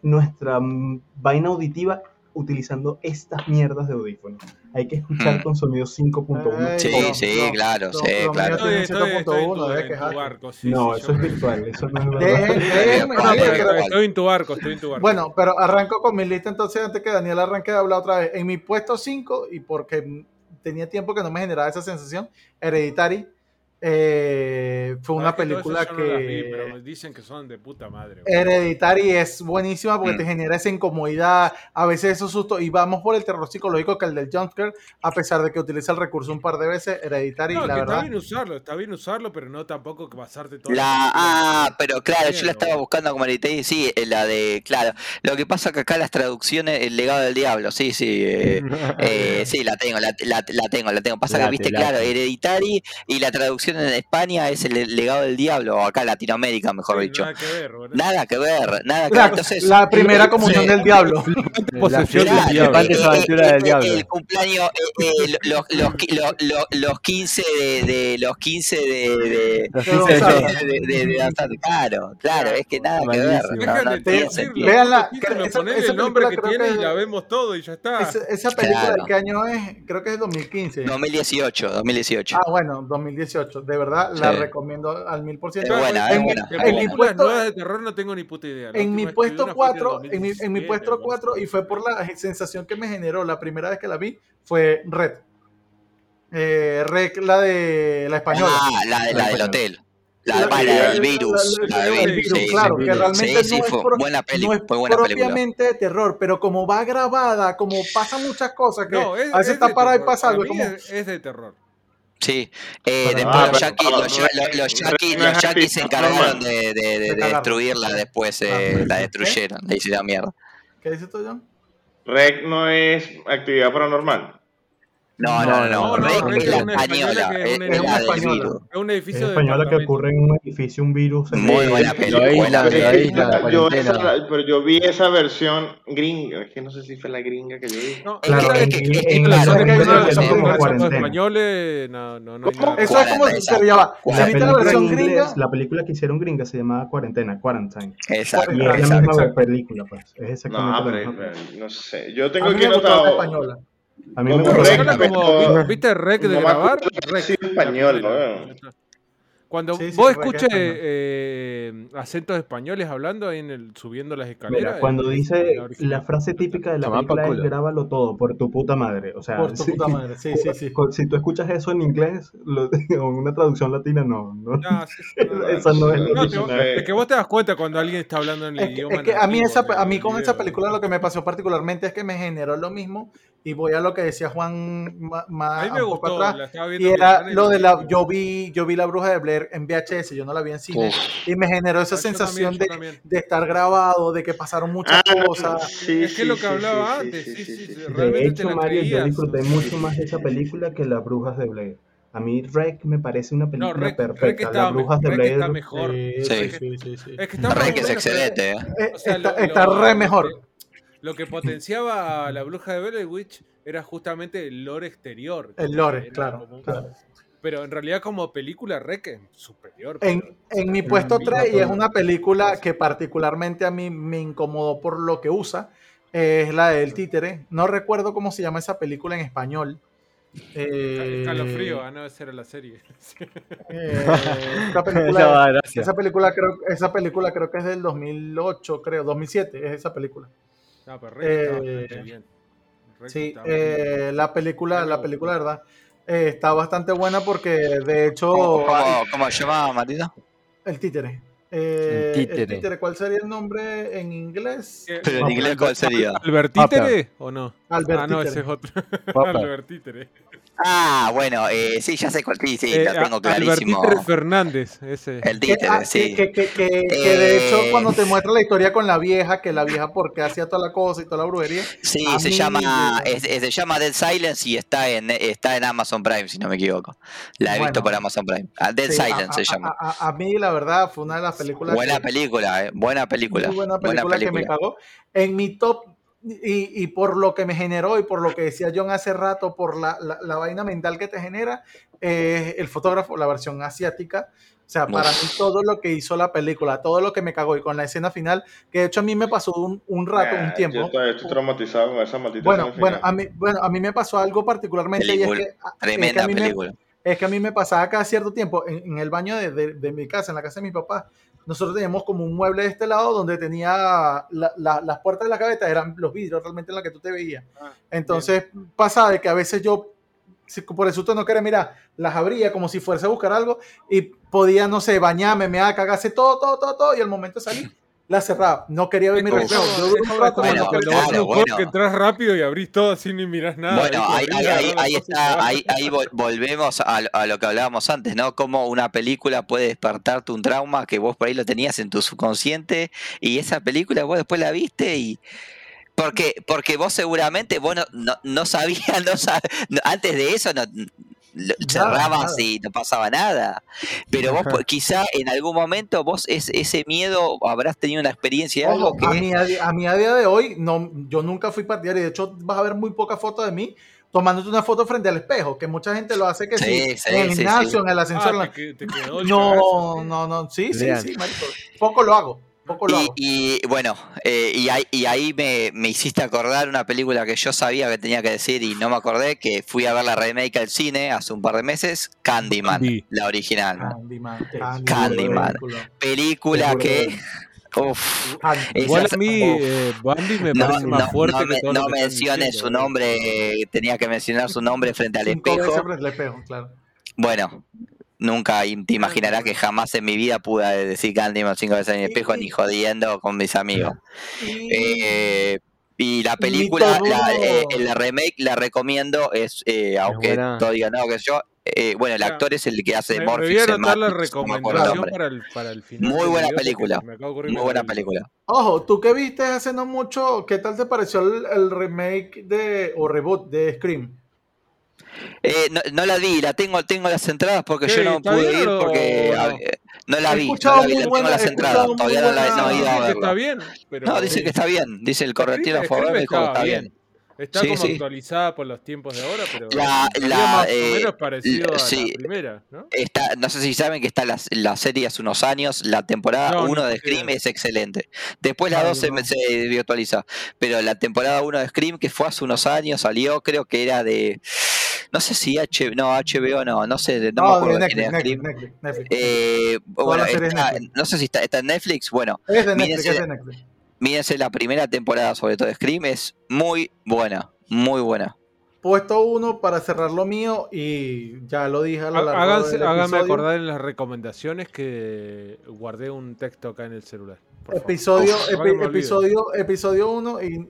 nuestra mm, vaina auditiva utilizando estas mierdas de audífonos. Hay que escuchar Hmm. con sonido 5.1. Ey, Sí, no, sí, no, claro, no, sí, claro. Estoy, estoy, estoy en 7.1, tu, en tu barco. Sí, no, sí, eso yo es virtual, eso no es verdad. Déjenme- No, no, pero- pero- Estoy, estoy en tu barco, estoy en tu barco. Bueno, pero arranco con mi lista entonces antes que Daniel arranque de hablar otra vez. En mi puesto 5, y porque tenía tiempo que no me generaba esa sensación, Hereditary eh, fue una que película yo no vi, que... pero me dicen que son de puta madre. güey. Hereditary es buenísima porque Mm. te genera esa incomodidad, a veces esos sustos, y vamos por el terror psicológico que el del jumpscare, a pesar de que utiliza el recurso un par de veces, Hereditary, No, la que está verdad, bien usarlo, está bien usarlo, pero no tampoco que pasarte todo. La, ah, pero claro, yo la estaba buscando como Hereditary, sí, eh, la de, claro, lo que pasa que acá las traducciones, el legado del diablo, sí, sí, eh, eh, sí, la tengo, la, la, la tengo, la tengo, pasa que Late, viste, late. claro, Hereditary y la traducción en España es el legado del diablo, o acá en Latinoamérica, mejor Sí, dicho. Nada que ver. Nada que ver, nada que la, ver, entonces... la primera comunión del diablo. El cumpleaños, eh, eh, los, los, los, los, los 15 de, de los 15 de, de, Los de 15 de Gonzalo. Joe. de, de, de danzar. Claro, claro, es que nada que ver. Ponele esa el nombre que tiene y la vemos todo y ya está. Esa, película de qué año es, creo que es 2015. 2018, 2018. Ah, bueno, 2018. De verdad, la Sí. recomiendo al mil por Es ciento. en, es mi- puesto, de terror no tengo ni puta idea. La en mi puesto una fue de 4, en mi, en mi 2017, puesto algo así. 4, y fue por la sensación que me generó la primera vez que la vi, fue Red. Eh, Red, la de la española. Ah, la, de, la del Española. hotel. La, La- la del virus. la- la- La del el virus, virus, sí, claro, sí. que realmente Sí, sí, no, es fue pro- buena peli, no es fue buena película. propiamente de terror, pero como va grabada, como pasan muchas cosas, que No, es, a veces es está parada y pasa algo, mí como, es, es de terror. Sí, eh, Pero- después Ah, los yankees, los, yankees, se encargaron de, de, de- destruirla después, eh, la destruyeron, le hicieron mierda. ¿qué dices tú, John? Rec no es actividad paranormal. No, no, no, No, es es la una española, es, es una- es es española. Es un Es edificio de española que ocurre en un edificio, un virus. Muy buena Lo peli, aíslan, buena lo peli. aíslan, la yo, cuarentena. esa- pero yo vi esa versión gringa. Es que no sé si fue la gringa que yo vi. No, Es Claro, es que- es hay una como versión cuarentena. españoles, no, no, no. Eso es como, va, si La La viste la película, versión gringa, la película que hicieron gringa se llamaba Cuarentena, Quarantine. Exacto, Y es la misma película, pues. Es exactamente No, la pero misma película. no sé. Yo tengo aquí anotado. A mí me gusta. Como, ¿vi- ¿Viste rec de grabar? Rec. es español, ¿no? Cuando Sí, sí, vos es escuches eh, acentos españoles hablando ahí en el, subiendo las escaleras. Mira, cuando es- dice la la frase típica de la por película es grábalo todo por tu puta madre. O sea, Por tu si, puta madre, sí, sí, sí. si tú escuchas eso en inglés lo- o en una traducción latina, no. no. Sí, sí, no, no. Esa no es la No, es que vos te das cuenta cuando alguien está hablando en el Es que, idioma. es que a mí, esa, a mí con esa película lo que me pasó particularmente es que me generó lo mismo y voy a lo que decía Juan ma- A mí me un poco gustó. atrás la y era lo de la yo vi yo vi la bruja de Blair en VHS yo no la vi en cine Uf. y me generó esa Ah, yo sensación también, de, estar grabado de que pasaron muchas Ah, cosas sí, es que sí, lo que sí, hablaba sí, antes, sí, sí, sí, sí, sí, sí, sí. realmente De te hecho, la Mario, yo disfruté mucho más de esa película que Las Brujas de Blair. A mí Rec me parece una película Rec, Rec perfecta. está, Las Brujas de Rec está Blair mejor. Sí, Sí. sí, sí, sí, sí. Es que está Rec es excelente, ¿eh? Eh, O sea, está, lo- está lo- re lo mejor Lo que potenciaba a la bruja de Blair Witch era justamente el lore exterior. el lore claro, como un- claro. Pero en realidad como película es superior. En, pero- en mi puesto Mira, 3, y es una película que particularmente a mí me incomodó por lo que usa, es la del títere. No recuerdo cómo se llama esa película en español. Eh, Escalofrío, ah, no, esa era la serie. eh, esa, película, esa, creo, esa película creo que es del 2008, creo, 2007, es esa película. No, pero Eh, bien. Sí, bien. eh, la película, la película, verdad, eh, está bastante buena porque de hecho ¿Cómo, cómo, cómo se llama, Martita? el títere. Eh, El el títere. títere, ¿cuál sería el nombre en inglés? ¿Qué? Pero en inglés, ¿cuál sería? ¿Albertítere o no? Albert ah, no, Títere. ese es otro. Popper. Albertítere. Ah, bueno, eh, sí, ya sé cuál. Sí, sí, Eh, la tengo clarísimo. Albertítere Fernández, ese. El Que, títere, ah, sí. que, que- que- que- que de hecho Eh. cuando te muestra la historia con la vieja, que la vieja porque hacía toda la cosa y toda la brujería, Sí, se mí, llama, es- es- se llama Dead Silence y está en, está en Amazon Prime, si no me equivoco. La he visto Bueno. por Amazon Prime. Ah, Dead sí, Silence a, se llama. a- a- a mí la verdad fue una de las películas Buena que- película, eh. Buena película. muy buena película, que me cagó. En mi top, y, y por lo que me generó y por lo que decía John hace rato, por la, la- la vaina mental que te genera, eh, el fotógrafo, la versión asiática. O sea, para Uf. mí todo lo que hizo la película, todo lo que me cagó y con la escena final, que de hecho a mí me pasó un, un rato, un Ah, tiempo. Yo todavía estoy traumatizado con esa maldita Bueno, escena bueno, final. a mí, bueno, a mí me pasó algo particularmente y es Película, que, a- es que Tremenda a mí me- película. es que a mí me pasaba cada cierto tiempo en, en el baño de, de- de mi casa, en la casa de mi papá. Nosotros teníamos como un mueble de este lado donde tenía la- la- las puertas de la gaveta, eran los vidrios realmente en la que tú te veías. Ah, Entonces pasaba de que a veces yo, si por el susto no quería mirar, las abría como si fuese a buscar algo y podía, no sé, bañarme, me cagarse todo, todo, todo, todo y al momento de salir, la cerraba. No quería ver mi reflejo. Que entras rápido y abrís todo así ni mirás nada. Bueno, ahí, ahí, ahí, ahí está, ahí, ahí vol- volvemos a, lo- a lo que hablábamos antes, ¿no? Cómo una película puede despertarte un trauma que vos por ahí lo tenías en tu subconsciente y esa película vos después la viste y... Porque, porque vos seguramente vos no, no, no sabías, no sab- antes de eso no, lo- cerrabas nada. y no pasaba nada. Pero vos quizá en algún momento vos es, ese miedo habrás tenido una experiencia de algo a, que... mí, a, mí a día de hoy, no, yo nunca fui partidario. De hecho, vas a ver muy pocas fotos de mí tomándote una foto frente al espejo, que mucha gente lo hace que sí, Sí, sí, en el sí, gimnasio, sí. en el ascensor. Ah, te, te No, no, no, sí, sí, sí, marico. Poco lo hago, poco lo Y, hago. y, bueno, eh, y ahí, y ahí me, me hiciste acordar una película que yo sabía que tenía que decir y no me acordé, que fui a ver la remake al cine hace un par de meses, Candyman, Candy. la original. Candyman, Candyman. película. Que... Uf, Igual a mí, Uf. eh, Bandy me no, parece no, más fuerte no que todo no que menciones su ¿no? nombre, tenía que mencionar su nombre frente al espejo. frente al espejo, claro. Bueno, nunca te imaginarás que jamás en mi vida pude decir Candyman cinco veces en el espejo ni jodiendo con mis amigos. Y, Eh, y la película, la, eh, la remake la recomiendo, es eh, aunque todo diga no, que yo. eh, bueno, el actor es el que hace voy Morpheus a en anotar la recomendación para el, para el final. Muy buena película, Muy buena película. Ojo, tú que viste hace no mucho, ¿qué tal te pareció el, el remake de, o reboot de Scream? Eh, no, no la vi, la tengo, tengo las entradas porque yo no ¿Está pude ir porque eh, no la vi, no la vi, la tengo buena- las entradas, todavía no, la, he ido a que está verla. bien, pero... No, dice que está bien, dice el correctivo a favor, me dijo que está bien. Está Sí, como sí. actualizada por los tiempos de ahora, pero La- la, más eh, o menos parecido la- a sí. la primera, ¿no? Está, no sé si saben que está la, la serie hace unos años, la temporada No, 1 no de Scream es excelente. Después la No, 2 se, se virtualiza, pero la temporada 1 de Scream que fue hace unos años salió, creo que era de, no sé si H, no, HBO no, no sé, no, me No, acuerdo de quién Netflix, Netflix. Netflix, Netflix. Eh, bueno, está- no sé si está, está en Netflix, bueno, Es de Netflix, mírense- es de Netflix. mírense la primera temporada sobre todo de Scream, es muy buena, muy buena. Puesto uno para cerrar lo mío y ya lo dije a lo largo Háganse, del háganme acordar en las recomendaciones que guardé un texto acá en el celular. Episodio, epi- no episodio, episodio 1 y,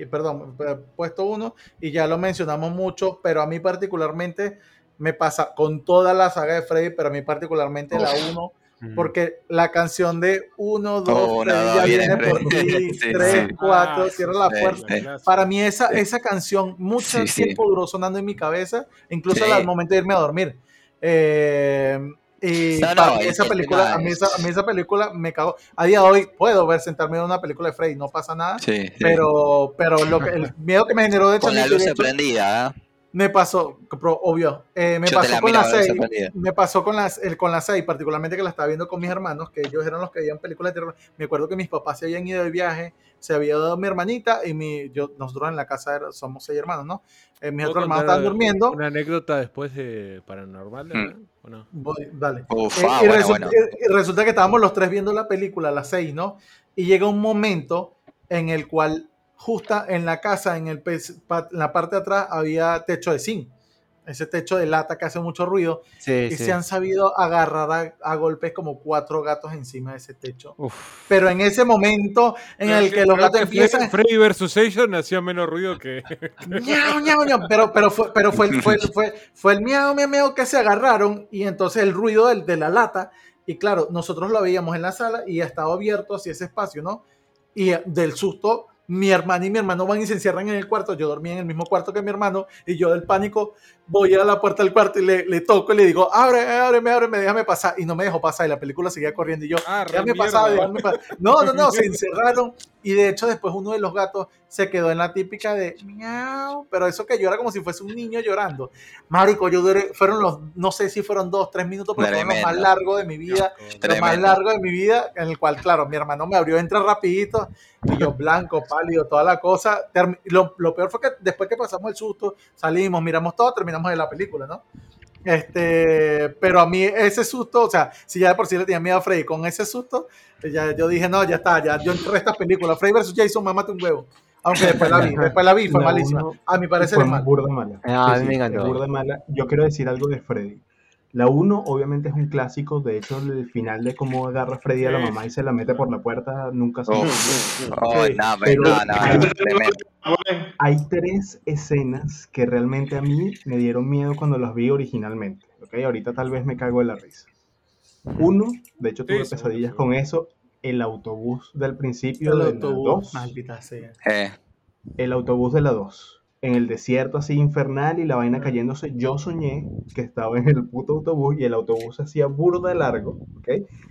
y- perdón, eh, puesto 1 y ya lo mencionamos mucho, pero a mí particularmente me pasa con toda la saga de Freddy, pero a mí particularmente la Uf. 1, porque la canción de 1, 2, Oh, uno, Freddy dos, ya viene viene por Freddy. ti, Sí, 3, sí. 4, Ah, cierra la puerta. Para mí esa, Sí. esa canción mucho Sí, sí. tiempo duró sonando en mi cabeza, incluso Sí. al momento de irme a dormir. Eh, y No, no, para mí el- esa el película, a mí es- esa, a mí esa película me cagó. A día de hoy puedo ver sentarme en una película de Freddy, no pasa nada. Sí, sí. Pero, pero lo que, el miedo que me generó de hecho, Con la luz prendida, ¿eh? Me pasó, pero obvio, eh, me pasó la con la a ver 6, sorprendida. me pasó con las el, con la 6, particularmente que la estaba viendo con mis hermanos, que ellos eran los que veían películas de terror. Me acuerdo que mis papás se habían ido de viaje, se había dado mi hermanita y mi, yo, nosotros en la casa era- somos seis hermanos, ¿no? Eh, mis ¿Puedo otros hermanos estaban durmiendo. Una anécdota después de Paranormal, Mm. ¿no? ¿O no? Voy, dale. Uf, Eh, ah, y, bueno, resulta, bueno. y- y resulta que estábamos los tres viendo la película las seis, ¿no? Y llega un momento en el cual, justa en la casa, en, el, en la parte de atrás, había techo de zinc. Ese techo de lata que hace mucho ruido. Sí, y sí. se han sabido agarrar a, a golpes como cuatro gatos encima de ese techo. Uf. Pero en ese momento en el que los gatos Freddy- empiezan. Freddy vs. Jason hacía menos ruido que. Miau, miau, miau. Pero, pero, fue, pero fue, el- fue, fue, fue el miau, miau, miau que se agarraron y entonces el ruido del, de la lata. Y claro, nosotros lo veíamos en la sala y estaba abierto así ese espacio, ¿no? Y eh, del susto, mi hermana y mi hermano van y se encierran en el cuarto. Yo dormía en el mismo cuarto que mi hermano y yo del pánico voy a la puerta del cuarto y le, le toco y le digo, abre, ábreme, ábreme, déjame pasar. Y no me dejó pasar y la película seguía corriendo y yo, Ah, déjame pasar, déjame pasar. No, no, no, se encerraron y de hecho después uno de los gatos se quedó en la típica de miau, pero eso que llora como si fuese un niño llorando. Marico, yo duré, fueron los, no sé si fueron dos, tres minutos, pero fueron los más largos de mi vida, lo más largo de mi vida, en el cual, claro, mi hermano me abrió, entra rapidito, y yo blanco, pálido, toda la cosa. Lo, lo peor fue que después que pasamos el susto, salimos, miramos todo, terminamos de la película, ¿no? Este, pero a mí ese susto, o sea, si ya de por sí le tenía miedo a Freddy, con ese susto, ya, yo dije, no, ya está, ya, yo entré a esta película, Freddy vs. Jason, mamate un huevo. Aunque después la vi, después la vi, fue La malísima. uno A mi parecer es mal. burda mala. Ah, Sí, me burda mala. Yo quiero decir algo de Freddy. La 1 obviamente es un clásico, de hecho el final de cómo agarra Freddy a la mamá y se la mete por la puerta nunca se Uf. Oh, Sí, no, pero- no, no. Hay tres escenas que realmente a mí me dieron miedo cuando las vi originalmente. ¿ok? Ahorita tal vez me cago de la risa. Uno, de hecho tuve pesadillas con eso, el autobús del principio El de la autobús, 2. maldita sea. Eh, el autobús de la 2. En el desierto así infernal y la vaina cayéndose. Yo soñé que estaba en el puto autobús y el autobús se hacía burda de largo, ¿ok?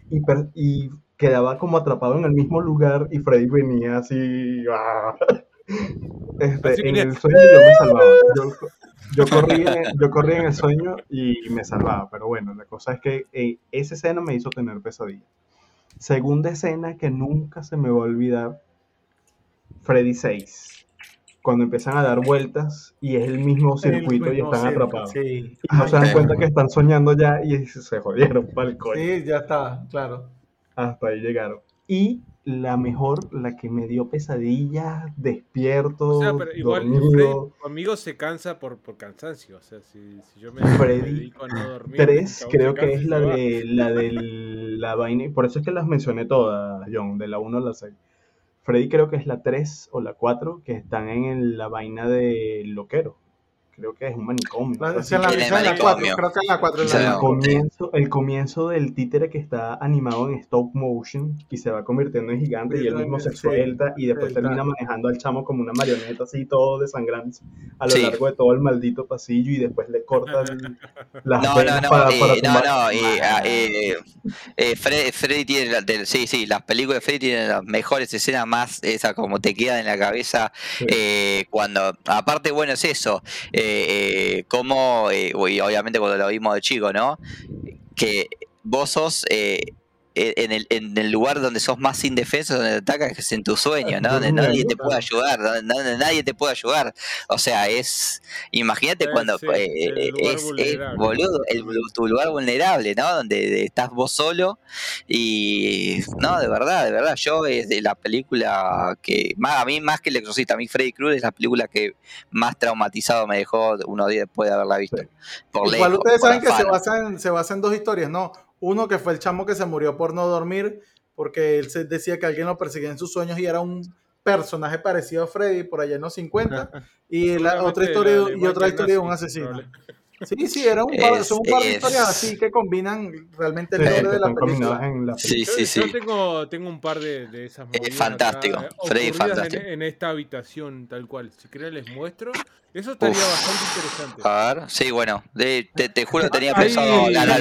Y, per- y quedaba como atrapado en el mismo lugar y Freddy venía así. ¡ah! Este, Así en el sueño yo me salvaba. Yo, yo corría, yo corría en el sueño y me salvaba. Pero bueno, la cosa es que eh, esa escena me hizo tener pesadilla. Segunda escena que nunca se me va a olvidar, Freddy 6. Cuando empiezan a dar vueltas y es el mismo circuito El y mismo están circo, atrapados. Sí. Y no Ay, se dan cuenta que están soñando ya y se jodieron pa'l coño. sí, ya está, claro. Hasta ahí llegaron. Y la mejor, la que me dio pesadillas, despierto, O sea, pero igual. Freddy conmigo se cansa por, por cansancio. O sea, si, si yo me, Freddy dedico a no dormir. Tres, creo que es y la de la de la vaina, por eso es que las mencioné todas, John, de la 1 a la 6. Freddy creo que es la 3 o la 4 que están en la vaina de loquero. Creo que es un manicomio. La- es la, En la manicomio. 4, creo que es la 4. Sí, el, no. comienzo, el comienzo del títere que está animado en stop motion y se va convirtiendo en gigante y él mismo se Sí. suelta y después termina manejando al chamo como una marioneta así todo desangrante a lo Sí. largo de todo el maldito pasillo y después le cortan las No, no, venas no, para, eh, para no, no, eh, ah, eh, eh, Fre- Freddy tiene, la- del- sí, sí, las películas de Freddy tienen las mejores escenas más, esa como te queda en la cabeza, Sí. eh, cuando, aparte, bueno, es eso, eh, eh, como, eh, y obviamente cuando lo vimos de chico, ¿no? Que vos sos... eh, eh, en el, en el lugar donde sos más indefenso, donde te atacas, que es en tu sueño, ¿no? Donde nadie te puede ayudar, donde, nadie te puede ayudar. O sea, es. Imagínate Eh, cuando. sí, eh, eh, es, es, boludo, el, tu lugar vulnerable, ¿no? Donde estás vos solo. Y. No, de verdad, de verdad. Yo es de la película que. Más, a mí, más que El Exorcista, a mí Freddy Krueger es la película que más traumatizado me dejó unos días después de haberla visto. Por Igual lejos, ustedes por saben que se afán. basa, en, se basa en dos historias, ¿no? Uno que fue el chamo que se murió por no dormir, porque él se decía que alguien lo perseguía en sus sueños y era un personaje parecido a Freddy por allá en los 50. Y la otra historia la y otra historia de un asesino. Sí, sí, era un par, Es- son un par de es- historias así que combinan realmente el Sí, que de la película. en la Sí, Yo, sí, sí. yo tengo, tengo un par de, de esas movidas fantástico, acá, eh, Freddy fantástico. En, en esta habitación, tal cual. Si quieren les muestro. Eso estaría Uf. bastante interesante. A ver, sí, bueno, de- te, te juro que tenía pensado hablar algo